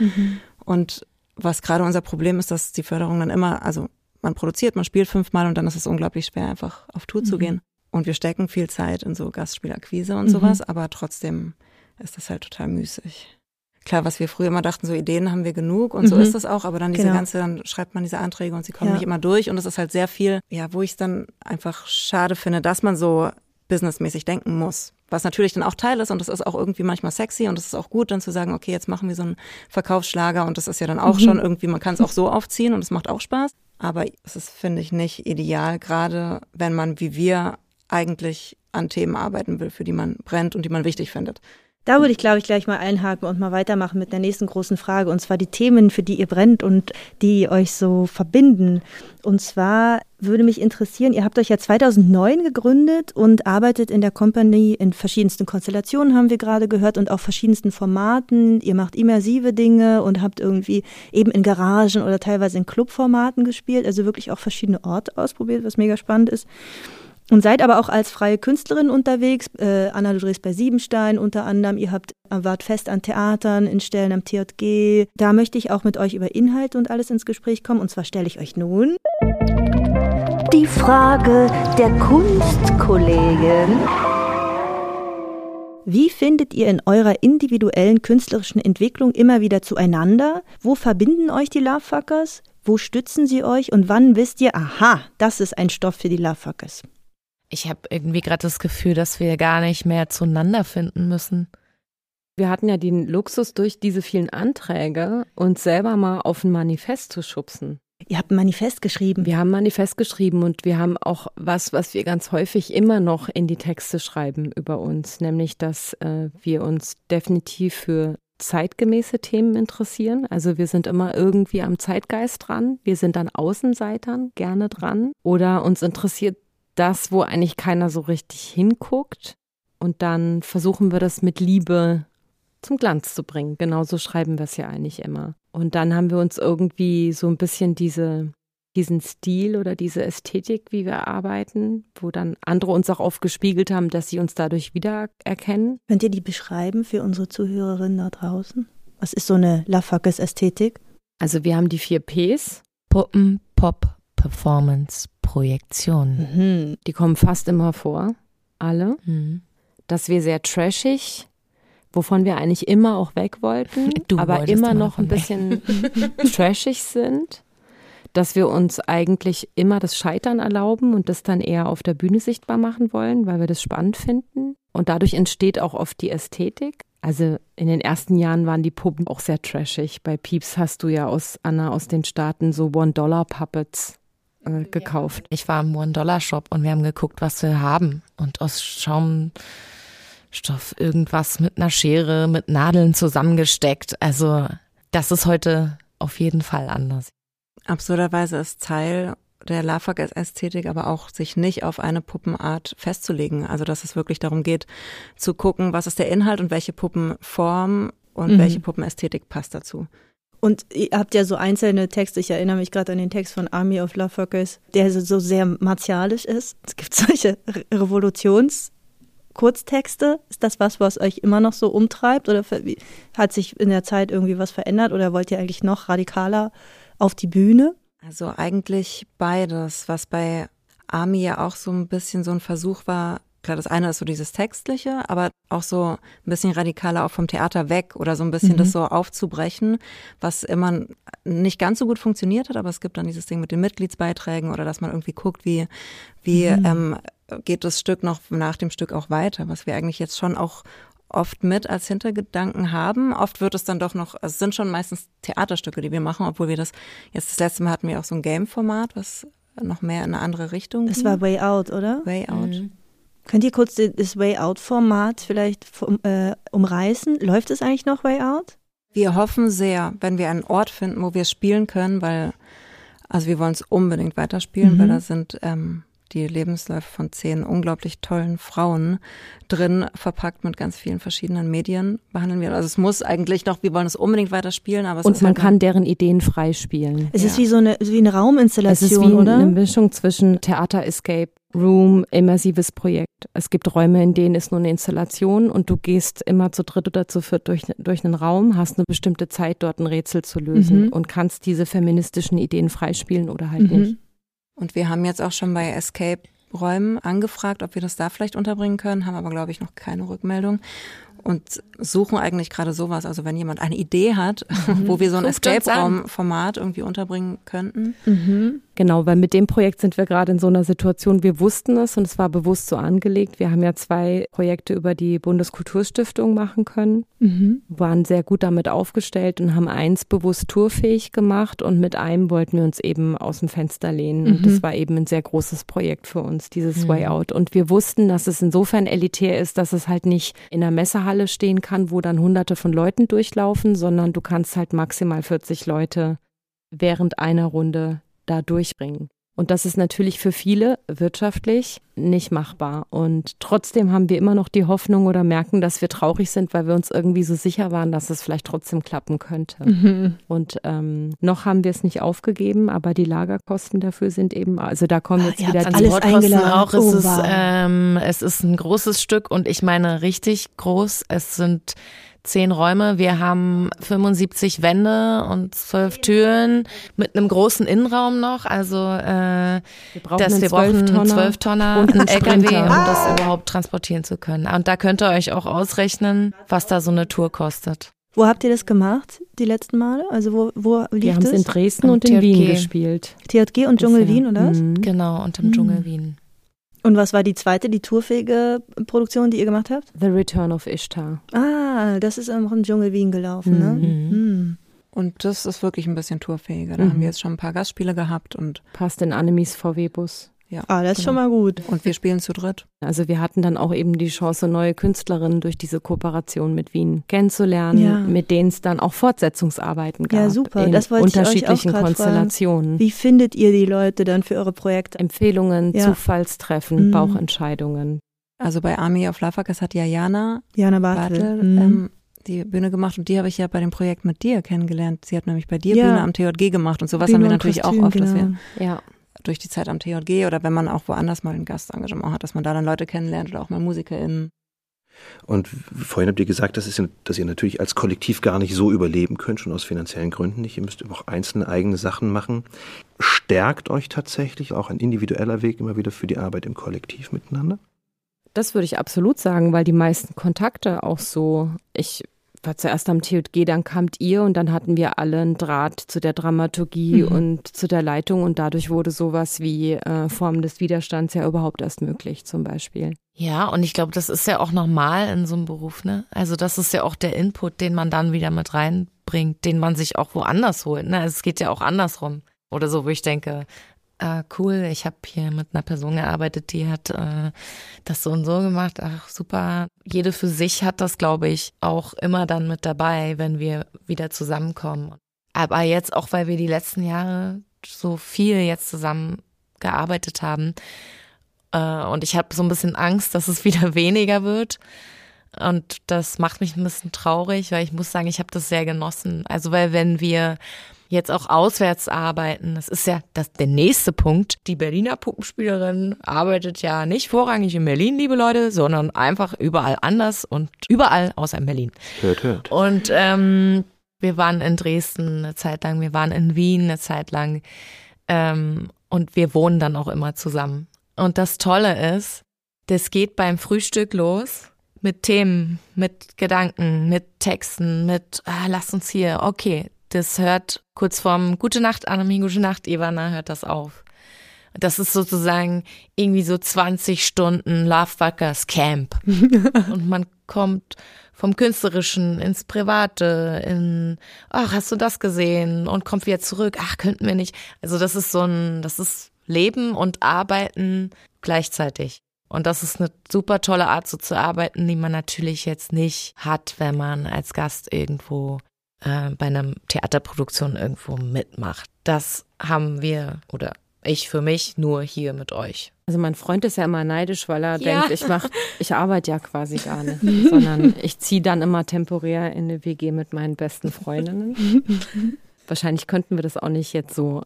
Und was gerade unser Problem ist, dass die Förderung dann immer, also man produziert, man spielt fünfmal und dann ist es unglaublich schwer, einfach auf Tour zu Mhm. gehen. Und wir stecken viel Zeit in so Gastspielakquise und Mhm. sowas, aber trotzdem ist das halt total müßig. Klar, was wir früher immer dachten, so Ideen haben wir genug und so Mhm. ist das auch, aber dann diese Genau. ganze, dann schreibt man diese Anträge und sie kommen Ja. nicht immer durch und es ist halt sehr viel, ja, wo ich es dann einfach schade finde, dass man so businessmäßig denken muss. Was natürlich dann auch Teil ist und das ist auch irgendwie manchmal sexy und es ist auch gut, dann zu sagen, okay, jetzt machen wir so einen Verkaufsschlager und das ist ja dann auch Mhm. schon irgendwie, man kann es auch so aufziehen und es macht auch Spaß. Aber es ist, finde ich, nicht ideal, gerade wenn man wie wir eigentlich an Themen arbeiten will, für die man brennt und die man wichtig findet. Da würde ich, glaube ich, gleich mal einhaken und mal weitermachen mit der nächsten großen Frage. Und zwar die Themen, für die ihr brennt und die euch so verbinden. Und zwar würde mich interessieren, ihr habt euch ja 2009 gegründet und arbeitet in der Company in verschiedensten Konstellationen, haben wir gerade gehört, und auf verschiedensten Formaten. Ihr macht immersive Dinge und habt irgendwie eben in Garagen oder teilweise in Clubformaten gespielt, also wirklich auch verschiedene Orte ausprobiert, was mega spannend ist. Und seid aber auch als freie Künstlerin unterwegs. Äh, Anna, du drehst bei Siebenstein unter anderem. Ihr habt, wart fest an Theatern, in Stellen am TJG. Da möchte ich auch mit euch über Inhalte und alles ins Gespräch kommen. Und zwar stelle ich euch nun. Die Frage der Kunstkollegin. Wie findet ihr in eurer individuellen künstlerischen Entwicklung immer wieder zueinander? Wo verbinden euch die Lovefuckers? Wo stützen sie euch? Und wann wisst ihr, aha, das ist ein Stoff für die Lovefuckers? Ich habe irgendwie gerade das Gefühl, dass wir gar nicht mehr zueinander finden müssen. Wir hatten ja den Luxus, durch diese vielen Anträge uns selber mal auf ein Manifest zu schubsen. Ihr habt ein Manifest geschrieben. Wir haben ein Manifest geschrieben und wir haben auch was, was wir ganz häufig immer noch in die Texte schreiben über uns, nämlich, dass äh, wir uns definitiv für zeitgemäße Themen interessieren. Also wir sind immer irgendwie am Zeitgeist dran. Wir sind an Außenseitern gerne dran. Oder uns interessiert das, wo eigentlich keiner so richtig hinguckt. Und dann versuchen wir das mit Liebe zum Glanz zu bringen. Genauso schreiben wir es ja eigentlich immer. Und dann haben wir uns irgendwie so ein bisschen diese, diesen Stil oder diese Ästhetik, wie wir arbeiten, wo dann andere uns auch oft gespiegelt haben, dass sie uns dadurch wiedererkennen. Könnt ihr die beschreiben für unsere Zuhörerinnen da draußen? Was ist so eine Lovefuckers-Ästhetik? Also wir haben die vier Ps. Puppen, Pop, Performance, Projektion. Mhm. Die kommen fast immer vor. Alle. Mhm. Dass wir sehr trashig, wovon wir eigentlich immer auch weg wollten, [laughs] Du aber immer immer noch ein bisschen [laughs] trashig sind. Dass wir uns eigentlich immer das Scheitern erlauben und das dann eher auf der Bühne sichtbar machen wollen, weil wir das spannend finden. Und dadurch entsteht auch oft die Ästhetik. Also in den ersten Jahren waren die Puppen auch sehr trashig. Bei Pieps hast du ja aus Anna aus den Staaten so One-Dollar-Puppets äh, gekauft. Ich war im One-Dollar-Shop und wir haben geguckt, was wir haben. Und aus Schaumstoff irgendwas mit einer Schere, mit Nadeln zusammengesteckt. Also das ist heute auf jeden Fall anders. Absurderweise ist Teil der Lafak-Ästhetik aber auch sich nicht auf eine Puppenart festzulegen. Also dass es wirklich darum geht, zu gucken, was ist der Inhalt und welche Puppenform und mhm. welche Puppenästhetik passt dazu. Und ihr habt ja so einzelne Texte, ich erinnere mich gerade an den Text von Army of Lawfuckers, der so sehr martialisch ist. Es gibt [laughs] solche Revolutions- Kurztexte, ist das was, was euch immer noch so umtreibt oder hat sich in der Zeit irgendwie was verändert oder wollt ihr eigentlich noch radikaler auf die Bühne? Also eigentlich beides, was bei Ami ja auch so ein bisschen so ein Versuch war. Klar, das eine ist so dieses Textliche, aber auch so ein bisschen radikaler auch vom Theater weg oder so ein bisschen mhm. das so aufzubrechen, was immer nicht ganz so gut funktioniert hat, aber es gibt dann dieses Ding mit den Mitgliedsbeiträgen oder dass man irgendwie guckt, wie, wie mhm. ähm, geht das Stück noch nach dem Stück auch weiter, was wir eigentlich jetzt schon auch oft mit als Hintergedanken haben. Oft wird es dann doch noch, also es sind schon meistens Theaterstücke, die wir machen, obwohl wir das, jetzt das letzte Mal hatten wir auch so ein Game-Format, was noch mehr in eine andere Richtung Das war Way Out, oder? Way Out. Mhm. Könnt ihr kurz das Way Out-Format vielleicht äh, umreißen? Läuft es eigentlich noch Way Out? Wir hoffen sehr, wenn wir einen Ort finden, wo wir spielen können, weil, also wir wollen es unbedingt weiterspielen, mhm. weil da sind ähm, die Lebensläufe von zehn unglaublich tollen Frauen drin, verpackt mit ganz vielen verschiedenen Medien behandeln wir. Also es muss eigentlich noch, wir wollen es unbedingt weiter spielen, aber es Und ist man halt kann deren Ideen freispielen. Es ja. ist wie so eine, wie eine Rauminstallation, es ist wie oder? eine Mischung zwischen Theater Escape, Room, immersives Projekt. Es gibt Räume, in denen ist nur eine Installation und du gehst immer zu dritt oder zu viert durch, durch einen Raum, hast eine bestimmte Zeit, dort ein Rätsel zu lösen mhm. und kannst diese feministischen Ideen freispielen oder halt mhm. nicht. Und wir haben jetzt auch schon bei Escape Räumen angefragt, ob wir das da vielleicht unterbringen können, haben aber, glaube ich, noch keine Rückmeldung und suchen eigentlich gerade sowas. Also wenn jemand eine Idee hat, [laughs] mhm. wo wir so ein Escape-Raum-Format irgendwie unterbringen könnten. Mhm. Genau, weil mit dem Projekt sind wir gerade in so einer Situation, wir wussten es und es war bewusst so angelegt. Wir haben ja zwei Projekte über die Bundeskulturstiftung machen können, mhm. waren sehr gut damit aufgestellt und haben eins bewusst tourfähig gemacht und mit einem wollten wir uns eben aus dem Fenster lehnen. Und das mhm. war eben ein sehr großes Projekt für uns, dieses mhm. Way Out. Und wir wussten, dass es insofern elitär ist, dass es halt nicht in der Messehalle stehen kann, wo dann hunderte von Leuten durchlaufen, sondern du kannst halt maximal 40 Leute während einer Runde da durchbringen. Und das ist natürlich für viele wirtschaftlich nicht machbar. Und trotzdem haben wir immer noch die Hoffnung oder merken, dass wir traurig sind, weil wir uns irgendwie so sicher waren, dass es vielleicht trotzdem klappen könnte. Mhm. Und ähm, noch haben wir es nicht aufgegeben, aber die Lagerkosten dafür sind eben, also da kommen jetzt ah, wieder die alles eingeladen. Auch. Es, oh, ist, ähm, es ist ein großes Stück und ich meine richtig groß. Es sind zehn Räume. Wir haben 75 Wände und zwölf Türen mit einem großen Innenraum noch. Also äh, wir brauchen dass wir brauchen einen Zwölftonner, einen LKW, um das überhaupt transportieren zu können. Und da könnt ihr euch auch ausrechnen, was da so eine Tour kostet. Wo habt ihr das gemacht, die letzten Male? Also wo, wo lief Wir haben es in Dresden und, und in Wien gespielt. TJG und Dschungel Wien, oder? Mhm. Genau, und im mhm. Dschungel Wien. Und was war die zweite, die tourfähige Produktion, die ihr gemacht habt? The Return of Ishtar. Ah, das ist auch im Dschungel Wien gelaufen, ne? Mhm. Mhm. Und das ist wirklich ein bisschen tourfähiger. Da mhm. haben wir jetzt schon ein paar Gastspiele gehabt und. Passt in Animes VW-Bus. Ja, ah, das ist genau. schon mal gut. Und wir spielen zu dritt. Also wir hatten dann auch eben die Chance, neue Künstlerinnen durch diese Kooperation mit Wien kennenzulernen, ja. mit denen es dann auch Fortsetzungsarbeiten gab. Ja, super. In das wollte unterschiedlichen ich euch auch Konstellationen. Fragen. Wie findet ihr die Leute dann für eure Projekte? Empfehlungen, ja. Zufallstreffen, mhm. Bauchentscheidungen. Also bei Army of Lavakas hat ja Jana, Jana Bartel, Bartel mhm. ähm, die Bühne gemacht und die habe ich ja bei dem Projekt mit dir kennengelernt. Sie hat nämlich bei dir ja. Bühne am TJG gemacht und sowas Bühne haben wir natürlich Kostüm, auch oft, genau. dass wir genau. ja durch die Zeit am TJG oder wenn man auch woanders mal ein Gastengagement hat, dass man da dann Leute kennenlernt oder auch mal MusikerInnen. Und vorhin habt ihr gesagt, das ist, dass ihr natürlich als Kollektiv gar nicht so überleben könnt, schon aus finanziellen Gründen nicht. Ihr müsst auch einzelne eigene Sachen machen. Stärkt euch tatsächlich auch ein individueller Weg immer wieder für die Arbeit im Kollektiv miteinander? Das würde ich absolut sagen, weil die meisten Kontakte auch so, ich war zuerst am TJG, dann kamt ihr und dann hatten wir alle einen Draht zu der Dramaturgie mhm. und zu der Leitung und dadurch wurde sowas wie äh, Formen des Widerstands ja überhaupt erst möglich zum Beispiel. Ja, und ich glaube, das ist ja auch normal in so einem Beruf, ne? Also das ist ja auch der Input, den man dann wieder mit reinbringt, den man sich auch woanders holt. Ne? Also es geht ja auch andersrum. Oder so, wo ich denke, äh, cool, ich habe hier mit einer Person gearbeitet, die hat äh, das so und so gemacht. Ach, super. Jede für sich hat das, glaube ich, auch immer dann mit dabei, wenn wir wieder zusammenkommen. Aber jetzt auch, weil wir die letzten Jahre so viel jetzt zusammen gearbeitet haben. Äh, und ich habe so ein bisschen Angst, dass es [laughs] wieder weniger wird. Und das macht mich ein bisschen traurig, weil ich muss sagen, ich habe das sehr genossen. Also weil wenn wir jetzt auch auswärts arbeiten. Das ist ja das, der nächste Punkt. Die Berliner Puppenspielerin arbeitet ja nicht vorrangig in Berlin, liebe Leute, sondern einfach überall anders und überall außer in Berlin. Hört, hört. Und ähm, wir waren in Dresden eine Zeit lang, wir waren in Wien eine Zeit lang ähm, und wir wohnen dann auch immer zusammen. Und das Tolle ist, das geht beim Frühstück los mit Themen, mit Gedanken, mit Texten, mit ah, lass uns hier, okay, das hört kurz vorm Gute Nacht, Annemie, Gute Nacht, Ivana, hört das auf. Das ist sozusagen irgendwie so 20 Stunden Lovefuckers Camp. [laughs] und man kommt vom Künstlerischen ins Private, in, ach, hast du das gesehen? Und kommt wieder zurück, ach, könnten wir nicht. Also das ist so ein, das ist Leben und Arbeiten gleichzeitig. Und das ist eine super tolle Art, so zu arbeiten, die man natürlich jetzt nicht hat, wenn man als Gast irgendwo äh, bei einer Theaterproduktion irgendwo mitmacht. Das haben wir oder ich für mich nur hier mit euch. Also mein Freund ist ja immer neidisch, weil er ja. denkt, ich mach, ich arbeite ja quasi gar nicht, [laughs] sondern ich ziehe dann immer temporär in eine WG mit meinen besten Freundinnen. Wahrscheinlich könnten wir das auch nicht jetzt so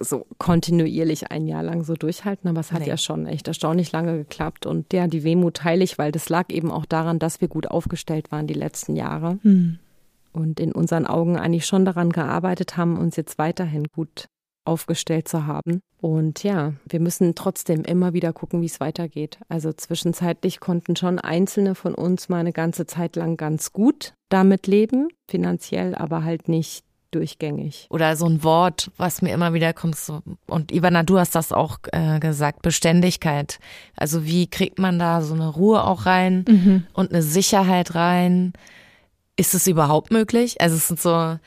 so kontinuierlich ein Jahr lang so durchhalten, aber es hat nee. ja schon echt erstaunlich lange geklappt und ja, die Wehmut teile ich, weil das lag eben auch daran, dass wir gut aufgestellt waren die letzten Jahre. Hm und in unseren Augen eigentlich schon daran gearbeitet haben, uns jetzt weiterhin gut aufgestellt zu haben. Und ja, wir müssen trotzdem immer wieder gucken, wie es weitergeht. Also zwischenzeitlich konnten schon Einzelne von uns mal eine ganze Zeit lang ganz gut damit leben, finanziell, aber halt nicht durchgängig. Oder so ein Wort, was mir immer wieder kommt, so, und Ivana, du hast das auch äh, gesagt, Beständigkeit. Also wie kriegt man da so eine Ruhe auch rein mhm. und eine Sicherheit rein? Ist es überhaupt möglich? Also es sind so.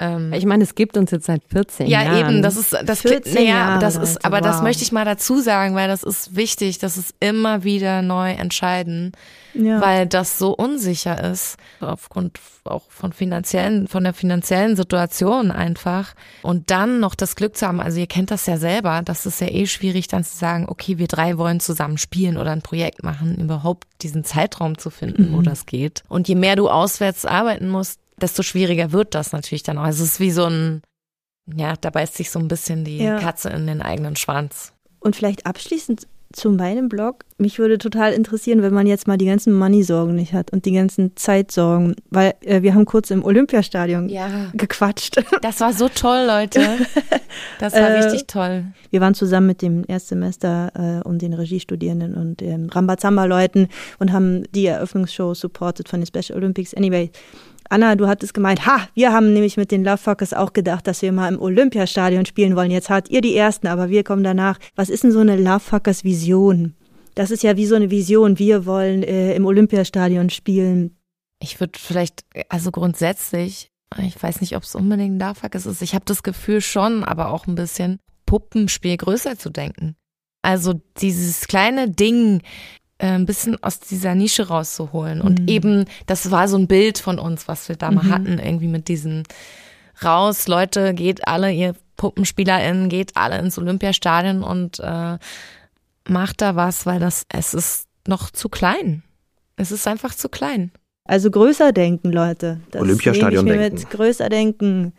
Ähm, ich meine, es gibt uns jetzt seit 14 ja, Jahren. Ja, eben, das ist das 14 naja, Jahre, das ist, aber wow. das möchte ich mal dazu sagen, weil das ist wichtig, dass es immer wieder neu entscheiden, ja. weil das so unsicher ist aufgrund auch von finanziellen, von der finanziellen Situation einfach und dann noch das Glück zu haben. Also ihr kennt das ja selber, das ist ja eh schwierig, dann zu sagen, okay, wir drei wollen zusammen spielen oder ein Projekt machen, überhaupt diesen Zeitraum zu finden, mhm. wo das geht. Und je mehr du auswärts arbeiten musst, desto schwieriger wird das natürlich dann auch. Also es ist wie so ein, ja, da beißt sich so ein bisschen die ja. Katze in den eigenen Schwanz. Und vielleicht abschließend zu meinem Blog. Mich würde total interessieren, wenn man jetzt mal die ganzen Money-Sorgen nicht hat und die ganzen Zeitsorgen, weil äh, wir haben kurz im Olympiastadion ja. gequatscht. [laughs] Das war so toll, Leute. Das war äh, richtig toll. Wir waren zusammen mit dem Erstsemester äh, und den Regiestudierenden und ähm, Rambazamba-Leuten und haben die Eröffnungsshow supported von den Special Olympics. Anyway, Anna, du hattest gemeint, ha, wir haben nämlich mit den Lovefuckers auch gedacht, dass wir mal im Olympiastadion spielen wollen. Jetzt habt ihr die Ersten, aber wir kommen danach. Was ist denn so eine Lovefuckers Vision? Das ist ja wie so eine Vision. Wir wollen äh, im Olympiastadion spielen. Ich würde vielleicht, also grundsätzlich, ich weiß nicht, ob es unbedingt ein Lovefuckers ist. Ich habe das Gefühl schon, aber auch ein bisschen Puppenspiel größer zu denken. Also dieses kleine Ding, ein bisschen aus dieser Nische rauszuholen. Und mhm. eben, das war so ein Bild von uns, was wir da mal mhm. hatten, irgendwie mit diesem raus, Leute, geht alle, ihr PuppenspielerInnen, geht alle ins Olympiastadion und äh, macht da was, weil das, es ist noch zu klein. Es ist einfach zu klein. Also größer denken, Leute. Das Olympiastadion ich denken. Mit größer denken.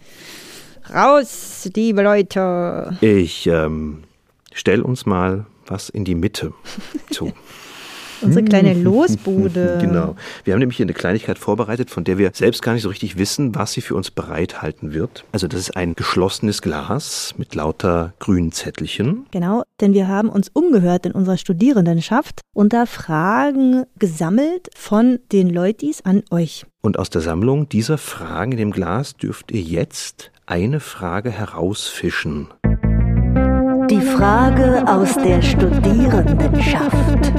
Raus, liebe Leute. Ich ähm, stell uns mal was in die Mitte zu. [laughs] Unsere kleine hm. Losbude. [laughs] genau. Wir haben nämlich hier eine Kleinigkeit vorbereitet, von der wir selbst gar nicht so richtig wissen, was sie für uns bereithalten wird. Also das ist ein geschlossenes Glas mit lauter grünen Zettelchen. Genau, denn wir haben uns umgehört in unserer Studierendenschaft und da Fragen gesammelt von den Leutis an euch. Und aus der Sammlung dieser Fragen in dem Glas dürft ihr jetzt eine Frage herausfischen. Die Frage aus der Studierendenschaft.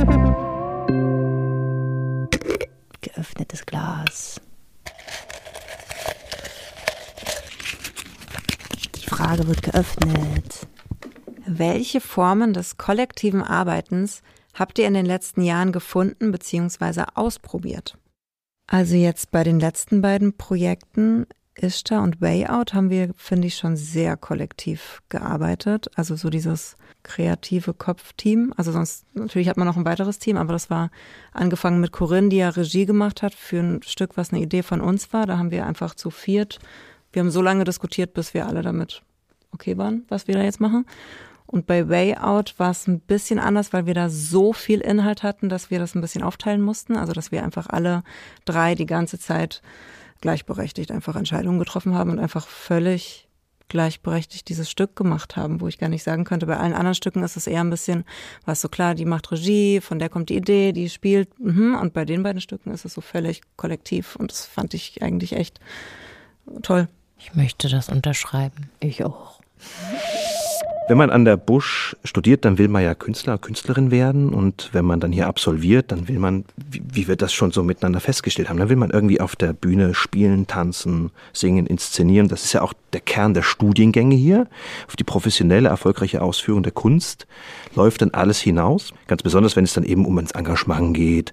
Geöffnetes Glas. Die Frage wird geöffnet. Welche Formen des kollektiven Arbeitens habt ihr in den letzten Jahren gefunden bzw. ausprobiert? Also jetzt bei den letzten beiden Projekten Ishtar und Wayout haben wir, finde ich, schon sehr kollektiv gearbeitet. Also so dieses kreative Kopfteam. Also sonst, natürlich hat man noch ein weiteres Team, aber das war angefangen mit Corinne, die ja Regie gemacht hat für ein Stück, was eine Idee von uns war. Da haben wir einfach zu viert, wir haben so lange diskutiert, bis wir alle damit okay waren, was wir da jetzt machen. Und bei Wayout war es ein bisschen anders, weil wir da so viel Inhalt hatten, dass wir das ein bisschen aufteilen mussten. Also dass wir einfach alle drei die ganze Zeit gleichberechtigt einfach Entscheidungen getroffen haben und einfach völlig gleichberechtigt dieses Stück gemacht haben, wo ich gar nicht sagen könnte, bei allen anderen Stücken ist es eher ein bisschen, was so klar, die macht Regie, von der kommt die Idee, die spielt, mhm, und bei den beiden Stücken ist es so völlig kollektiv und das fand ich eigentlich echt toll. Ich möchte das unterschreiben. Ich auch. Wenn man an der Busch studiert, dann will man ja Künstler, Künstlerin werden. Und wenn man dann hier absolviert, dann will man, wie, wir das schon so miteinander festgestellt haben, dann will man irgendwie auf der Bühne spielen, tanzen, singen, inszenieren. Das ist ja auch der Kern der Studiengänge hier. Auf die professionelle, erfolgreiche Ausführung der Kunst läuft dann alles hinaus. Ganz besonders, wenn es dann eben um ins Engagement geht,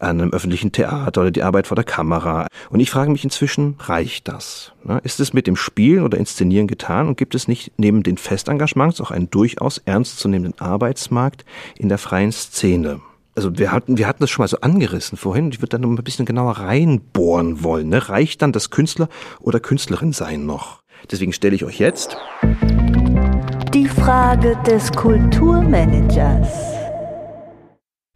an einem öffentlichen Theater oder die Arbeit vor der Kamera. Und ich frage mich inzwischen, reicht das? Ist es mit dem Spielen oder Inszenieren getan und gibt es nicht neben den Festengagements auch einen durchaus ernstzunehmenden Arbeitsmarkt in der freien Szene? also wir hatten, wir hatten das schon mal so angerissen vorhin. Ich würde dann noch ein bisschen genauer reinbohren wollen. Ne? Reicht dann das Künstler oder Künstlerin sein noch? Deswegen stelle ich euch jetzt die Frage des Kulturmanagers.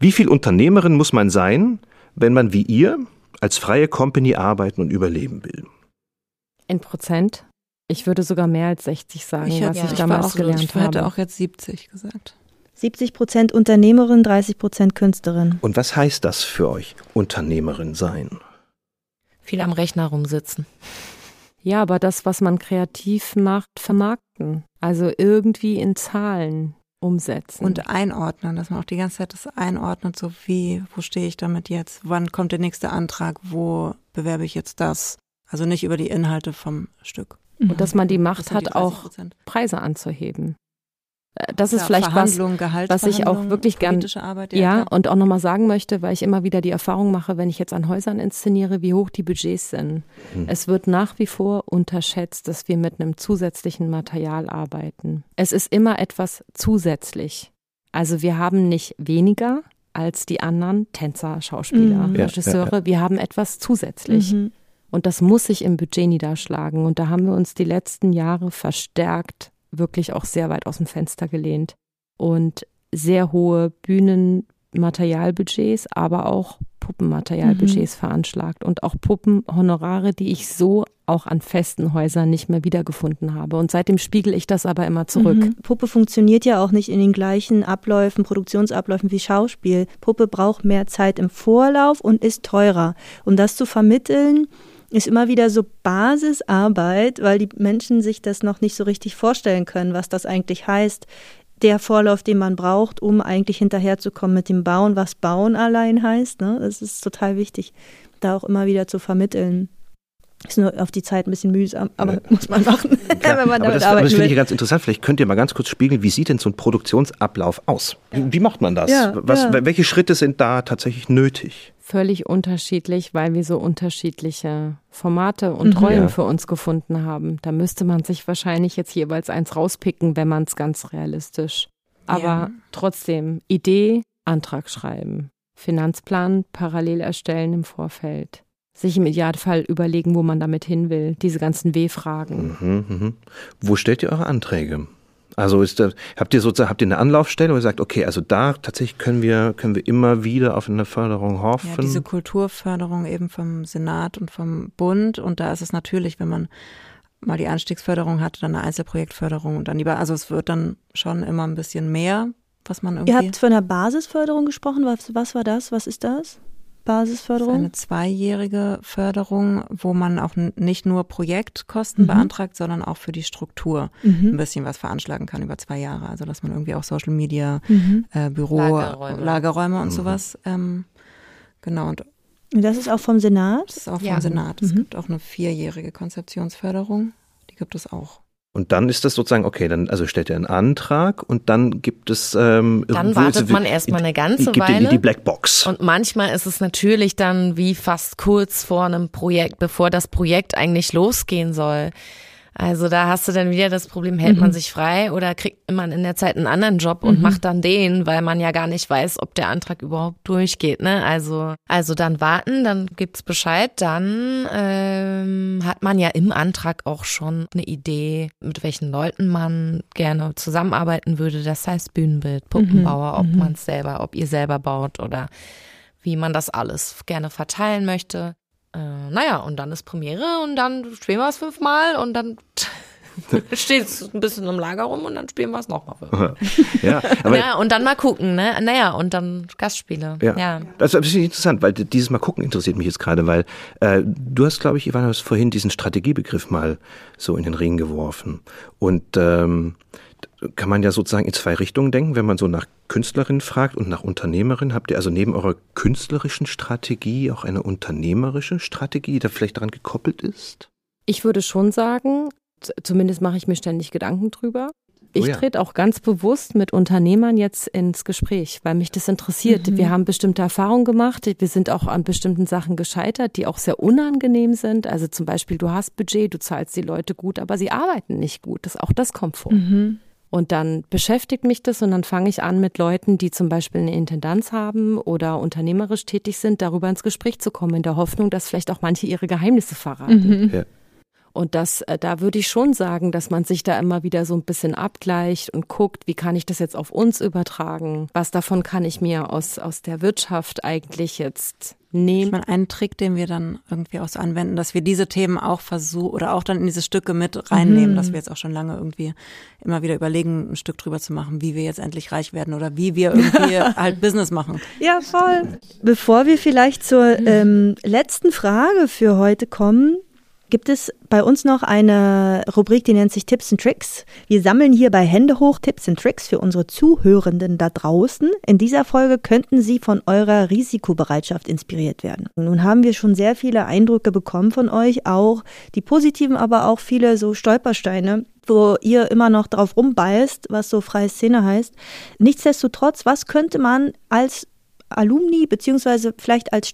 Wie viel Unternehmerin muss man sein, wenn man wie ihr als freie Company arbeiten und überleben will? In Prozent? Ich würde sogar mehr als 60 sagen, ich was ja, ich damals auch gelernt so, ich habe. hätte auch jetzt 70 gesagt. 70 Prozent Unternehmerin, 30 Prozent Künstlerin. Und was heißt das für euch, Unternehmerin sein? Viel am Rechner rumsitzen. Ja, aber das, was man kreativ macht, vermarkten. Also irgendwie in Zahlen umsetzen. Und einordnen, dass man auch die ganze Zeit das einordnet, so wie, wo stehe ich damit jetzt? Wann kommt der nächste Antrag? Wo bewerbe ich jetzt das? Also nicht über die Inhalte vom Stück. Und dass man die Macht sind die hat, auch 30%. Preise anzuheben. Äh, Das ist Ja, vielleicht was, was ich auch wirklich gern, Arbeit, ja, klar. und auch nochmal sagen möchte, weil ich immer wieder die Erfahrung mache, wenn ich jetzt an Häusern inszeniere, wie hoch die Budgets sind. Es wird nach wie vor unterschätzt, dass wir mit einem zusätzlichen Material arbeiten. Es ist immer etwas zusätzlich. Also wir haben nicht weniger als die anderen Tänzer, Schauspieler, Mhm. Ja, Regisseure. Wir haben etwas zusätzlich. Mhm. Und das muss sich im Budget niederschlagen. Und da haben wir uns die letzten Jahre verstärkt wirklich auch sehr weit aus dem Fenster gelehnt. Und sehr hohe Bühnenmaterialbudgets, aber auch Puppenmaterialbudgets veranschlagt. Und auch Puppenhonorare, die ich so auch an festen Häusern nicht mehr wiedergefunden habe. Und seitdem spiegel ich das aber immer zurück. Mhm. Puppe funktioniert ja auch nicht in den gleichen Abläufen, Produktionsabläufen wie Schauspiel. Puppe braucht mehr Zeit im Vorlauf und ist teurer. Um das zu vermitteln, ist immer wieder so Basisarbeit, weil die Menschen sich das noch nicht so richtig vorstellen können, was das eigentlich heißt. Der Vorlauf, den man braucht, um eigentlich hinterherzukommen mit dem Bauen, was Bauen allein heißt. Ne? Das ist total wichtig, da auch immer wieder zu vermitteln. Ist nur auf die Zeit ein bisschen mühsam, aber muss man machen, [laughs] Klar, wenn man aber damit das, aber das finde ich ganz interessant. Vielleicht könnt ihr mal ganz kurz spiegeln, wie sieht denn so ein Produktionsablauf aus? Wie, wie macht man das? Ja, Was, ja. Welche Schritte sind da tatsächlich nötig? Völlig unterschiedlich, weil wir so unterschiedliche Formate und Mhm. Rollen Ja. für uns gefunden haben. Da müsste man sich wahrscheinlich jetzt jeweils eins rauspicken, wenn man es ganz realistisch. Aber Ja. trotzdem, Idee, Antrag schreiben, Finanzplan parallel erstellen im Vorfeld. Sich im Idealfall überlegen, wo man damit hin will. Diese ganzen W-Fragen. Mhm, mhm. Wo stellt ihr eure Anträge? Also ist da, habt ihr sozusagen habt ihr eine Anlaufstelle, wo ihr sagt, okay, also da tatsächlich können wir können wir immer wieder auf eine Förderung hoffen. Ja, diese Kulturförderung eben vom Senat und vom Bund. Und da ist es natürlich, wenn man mal die Anstiegsförderung hat, dann eine Einzelprojektförderung und dann lieber, also es wird dann schon immer ein bisschen mehr, was man irgendwie. Ihr habt von der Basisförderung gesprochen. Was, was war das? Was ist das? Das ist Basisförderung? eine zweijährige Förderung, wo man auch nicht nur Projektkosten Mhm. beantragt, sondern auch für die Struktur ein Mhm. bisschen was veranschlagen kann über zwei Jahre. Also dass man irgendwie auch Social Media, Mhm. äh, Büro, Lagerräume. Lagerräume, und Mhm. sowas. Ähm, genau. Und Das ist auch vom Senat? Das ist auch vom Ja. Senat. Es Mhm. gibt auch eine vierjährige Konzeptionsförderung. Die gibt es auch. Und dann ist das sozusagen, okay, dann also stellt er einen Antrag und dann gibt es ähm, Dann wartet man erstmal eine ganze gibt Weile. die Blackbox. Und manchmal ist es natürlich dann wie fast kurz vor einem Projekt, bevor das Projekt eigentlich losgehen soll. Also da hast du dann wieder das Problem, hält man sich frei oder kriegt man in der Zeit einen anderen Job und macht dann den, weil man ja gar nicht weiß, ob der Antrag überhaupt durchgeht. Ne? Also, also dann warten, dann gibt's Bescheid, dann ähm, hat man ja im Antrag auch schon eine Idee, mit welchen Leuten man gerne zusammenarbeiten würde. Das heißt Bühnenbild, Puppenbauer, ob man es selber, ob ihr selber baut oder wie man das alles gerne verteilen möchte. Äh, naja, und dann ist Premiere und dann spielen wir es fünfmal und dann [laughs] steht es ein bisschen im Lager rum und dann spielen wir es nochmal fünfmal. ja, aber Ja, und dann mal gucken, ne? Naja, und dann Gastspiele. Ja. ja. Das ist ein bisschen interessant, weil dieses Mal gucken interessiert mich jetzt gerade, weil äh, du hast, glaube ich, Ivana, hast vorhin diesen Strategiebegriff mal so in den Ring geworfen. Und ähm, kann man ja sozusagen in zwei Richtungen denken, wenn man so nach Künstlerin fragt und nach Unternehmerin. Habt ihr also neben eurer künstlerischen Strategie auch eine unternehmerische Strategie, die da vielleicht daran gekoppelt ist? Ich würde schon sagen, zumindest mache ich mir ständig Gedanken drüber. Ich Oh ja. trete auch ganz bewusst mit Unternehmern jetzt ins Gespräch, weil mich das interessiert. Wir haben bestimmte Erfahrungen gemacht. Wir sind auch an bestimmten Sachen gescheitert, die auch sehr unangenehm sind. Also zum Beispiel, du hast Budget, du zahlst die Leute gut, aber sie arbeiten nicht gut. Das, auch das kommt vor. Und dann beschäftigt mich das und dann fange ich an, mit Leuten, die zum Beispiel eine Intendanz haben oder unternehmerisch tätig sind, darüber ins Gespräch zu kommen, in der Hoffnung, dass vielleicht auch manche ihre Geheimnisse verraten. Ja. Und das, äh, da würde ich schon sagen, dass man sich da immer wieder so ein bisschen abgleicht und guckt, wie kann ich das jetzt auf uns übertragen? Was davon kann ich mir aus, aus der Wirtschaft eigentlich jetzt Ich nehmen? meine, einen Trick, den wir dann irgendwie auch so anwenden, dass wir diese Themen auch versuchen oder auch dann in diese Stücke mit reinnehmen, dass wir jetzt auch schon lange irgendwie immer wieder überlegen, ein Stück drüber zu machen, wie wir jetzt endlich reich werden oder wie wir irgendwie [laughs] halt Business machen. Ja, voll. Bevor wir vielleicht zur ähm, letzten Frage für heute kommen, gibt es bei uns noch eine Rubrik, die nennt sich Tipps and Tricks. Wir sammeln hier bei Hände hoch Tipps and Tricks für unsere Zuhörenden da draußen. In dieser Folge könnten Sie von eurer Risikobereitschaft inspiriert werden. Nun haben wir schon sehr viele Eindrücke bekommen von euch, auch die positiven, aber auch viele so Stolpersteine, wo ihr immer noch drauf rumbeißt, was so freie Szene heißt. Nichtsdestotrotz, was könnte man als Alumni beziehungsweise vielleicht als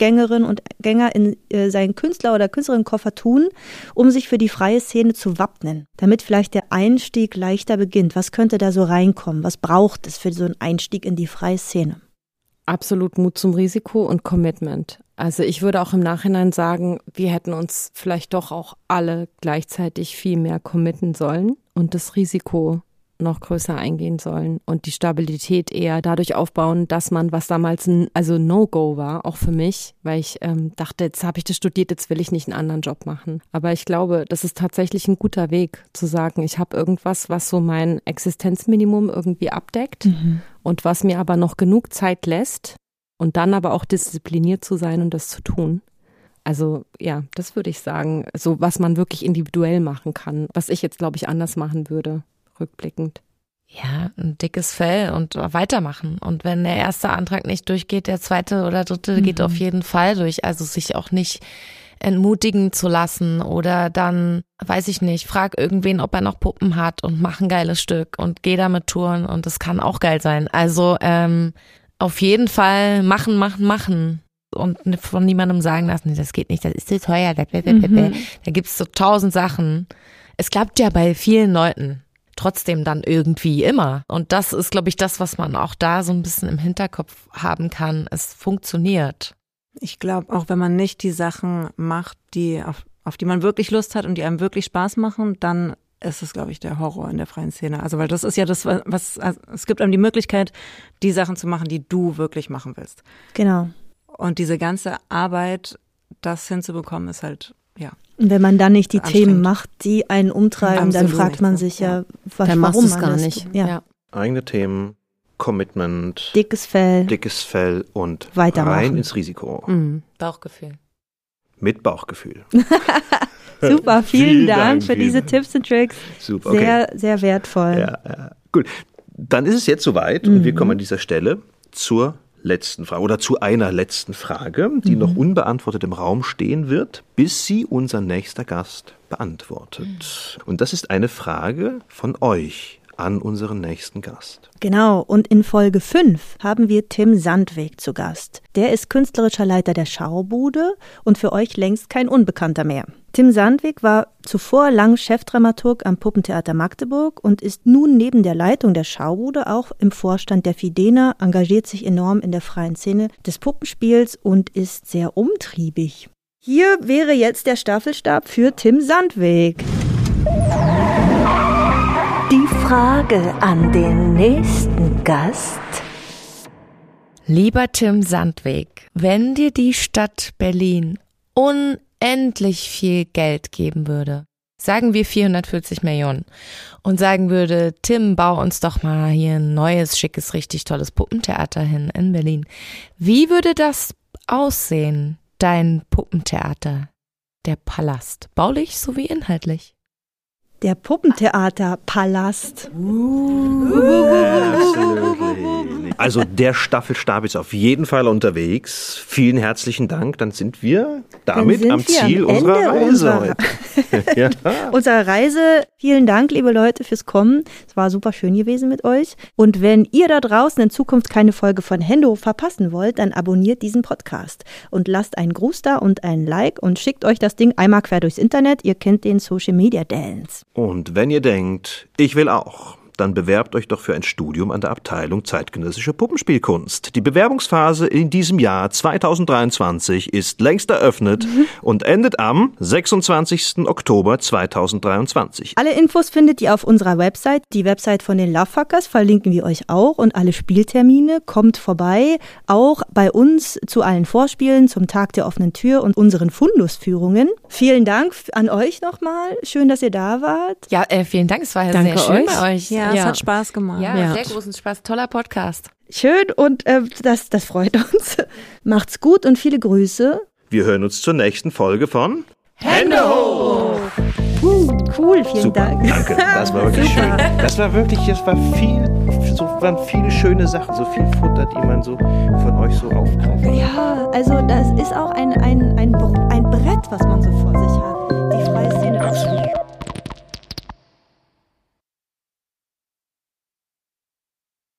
Studienabgängerin und Gänger in äh, seinen Künstler- oder Künstlerinnenkoffer tun, um sich für die freie Szene zu wappnen, damit vielleicht der Einstieg leichter beginnt? Was könnte da so reinkommen? Was braucht es für so einen Einstieg in die freie Szene? Absolut Mut zum Risiko und Commitment. Also ich würde auch im Nachhinein sagen, wir hätten uns vielleicht doch auch alle gleichzeitig viel mehr committen sollen und das Risiko noch größer eingehen sollen und die Stabilität eher dadurch aufbauen, dass man, was damals ein also No-Go war, auch für mich, weil ich ähm, dachte, jetzt habe ich das studiert, jetzt will ich nicht einen anderen Job machen. Aber ich glaube, das ist tatsächlich ein guter Weg zu sagen, ich habe irgendwas, was so mein Existenzminimum irgendwie abdeckt und was mir aber noch genug Zeit lässt und dann aber auch diszipliniert zu sein und das zu tun. Also ja, das würde ich sagen, so was man wirklich individuell machen kann, was ich jetzt glaube ich anders machen würde, rückblickend. Ja, ein dickes Fell und weitermachen. Und wenn der erste Antrag nicht durchgeht, der zweite oder dritte geht auf jeden Fall durch. Also sich auch nicht entmutigen zu lassen oder dann, weiß ich nicht, frag irgendwen, ob er noch Puppen hat und mach ein geiles Stück und geh damit touren und das kann auch geil sein. Also ähm, auf jeden Fall machen, machen, machen. Und von niemandem sagen lassen, nee, das geht nicht, das ist zu teuer. blablabla. Da gibt's so tausend Sachen. Es klappt ja bei vielen Leuten trotzdem dann irgendwie immer. Und das ist, glaube ich, das, was man auch da so ein bisschen im Hinterkopf haben kann. Es funktioniert. Ich glaube, auch wenn man nicht die Sachen macht, die auf, auf die man wirklich Lust hat und die einem wirklich Spaß machen, dann ist es, glaube ich, der Horror in der freien Szene. Also, weil das ist ja das, was, also es gibt einem die Möglichkeit, die Sachen zu machen, die du wirklich machen willst. Genau. Und diese ganze Arbeit, das hinzubekommen, ist halt, ja. Wenn man dann nicht die. Themen macht, die einen umtreiben, dann Absolut fragt nicht, man ja. sich ja, was, Dann machst warum es man gar das nicht. Ja. Eigene Themen, Commitment, Dickes Fell. dickes Fell und rein ins Risiko. Mhm. Bauchgefühl. Mit Bauchgefühl. [laughs] [laughs] Super, vielen, Vielen Dank, Dank, für vielen diese. Tipps und Tricks. Super, okay. Sehr, sehr wertvoll. Ja, ja. Gut, dann ist es jetzt soweit und wir kommen an dieser Stelle zur letzten Frage oder zu einer letzten Frage, die noch unbeantwortet im Raum stehen wird, bis sie unser nächster Gast beantwortet. Und das ist eine Frage von euch an unseren nächsten Gast. Genau, und in Folge 5 haben wir Tim Sandweg zu Gast. Der ist künstlerischer Leiter der Schaubude und für euch längst kein Unbekannter mehr. Tim Sandweg war zuvor lang Chefdramaturg am Puppentheater Magdeburg und ist nun neben der Leitung der Schaubude auch im Vorstand der Fidena, engagiert sich enorm in der freien Szene des Puppenspiels und ist sehr umtriebig. Hier wäre jetzt der Staffelstab für Tim Sandweg. Die Frage an den nächsten Gast. Lieber Tim Sandweg, wenn dir die Stadt Berlin unendlich viel Geld geben würde, sagen wir 440 Millionen, und sagen würde, Tim, bau uns doch mal hier ein neues, schickes, richtig tolles Puppentheater hin in Berlin. Wie würde das aussehen, dein Puppentheater, der Palast, baulich sowie inhaltlich? Der Puppentheaterpalast. Absolutely. Also der Staffelstab ist auf jeden Fall unterwegs. Vielen herzlichen Dank. Dann sind wir damit sind am wir am Ziel unserer Ende Reise unserer- heute. [laughs] [laughs] ja. Unserer Reise. Vielen Dank, liebe Leute, fürs Kommen. Es war super schön gewesen mit euch. Und wenn ihr da draußen in Zukunft keine Folge von Hendo verpassen wollt, dann abonniert diesen Podcast und lasst einen Gruß da und ein Like und schickt euch das Ding einmal quer durchs Internet. Ihr kennt den Social Media Dance. Und wenn ihr denkt, ich will auch, dann bewerbt euch doch für ein Studium an der Abteilung Zeitgenössische Puppenspielkunst. Die Bewerbungsphase in diesem Jahr 2023 ist längst eröffnet und endet am 26. Oktober 2023. Alle Infos findet ihr auf unserer Website. Die Website von den Lovefuckers verlinken wir euch auch und alle Spieltermine. Kommt vorbei, auch bei uns zu allen Vorspielen, zum Tag der offenen Tür und unseren Fundusführungen. Vielen Dank an euch nochmal. Schön, dass ihr da wart. Ja, äh, vielen Dank, es war ja Danke sehr schön euch. bei euch. Ja, es hat Spaß gemacht. Ja, Ja. sehr großen Spaß, toller Podcast. Schön und äh, das, das freut uns. [laughs] Macht's gut und viele Grüße. Wir hören uns zur nächsten Folge von Cool, vielen Super, Dank. danke. Das war wirklich schön. Das war wirklich, es war viel, so waren viele schöne Sachen, so viel Futter, die man so von euch so aufgreift. Ja, also das ist auch ein, ein, ein, ein Brett, was man so vor sich hat.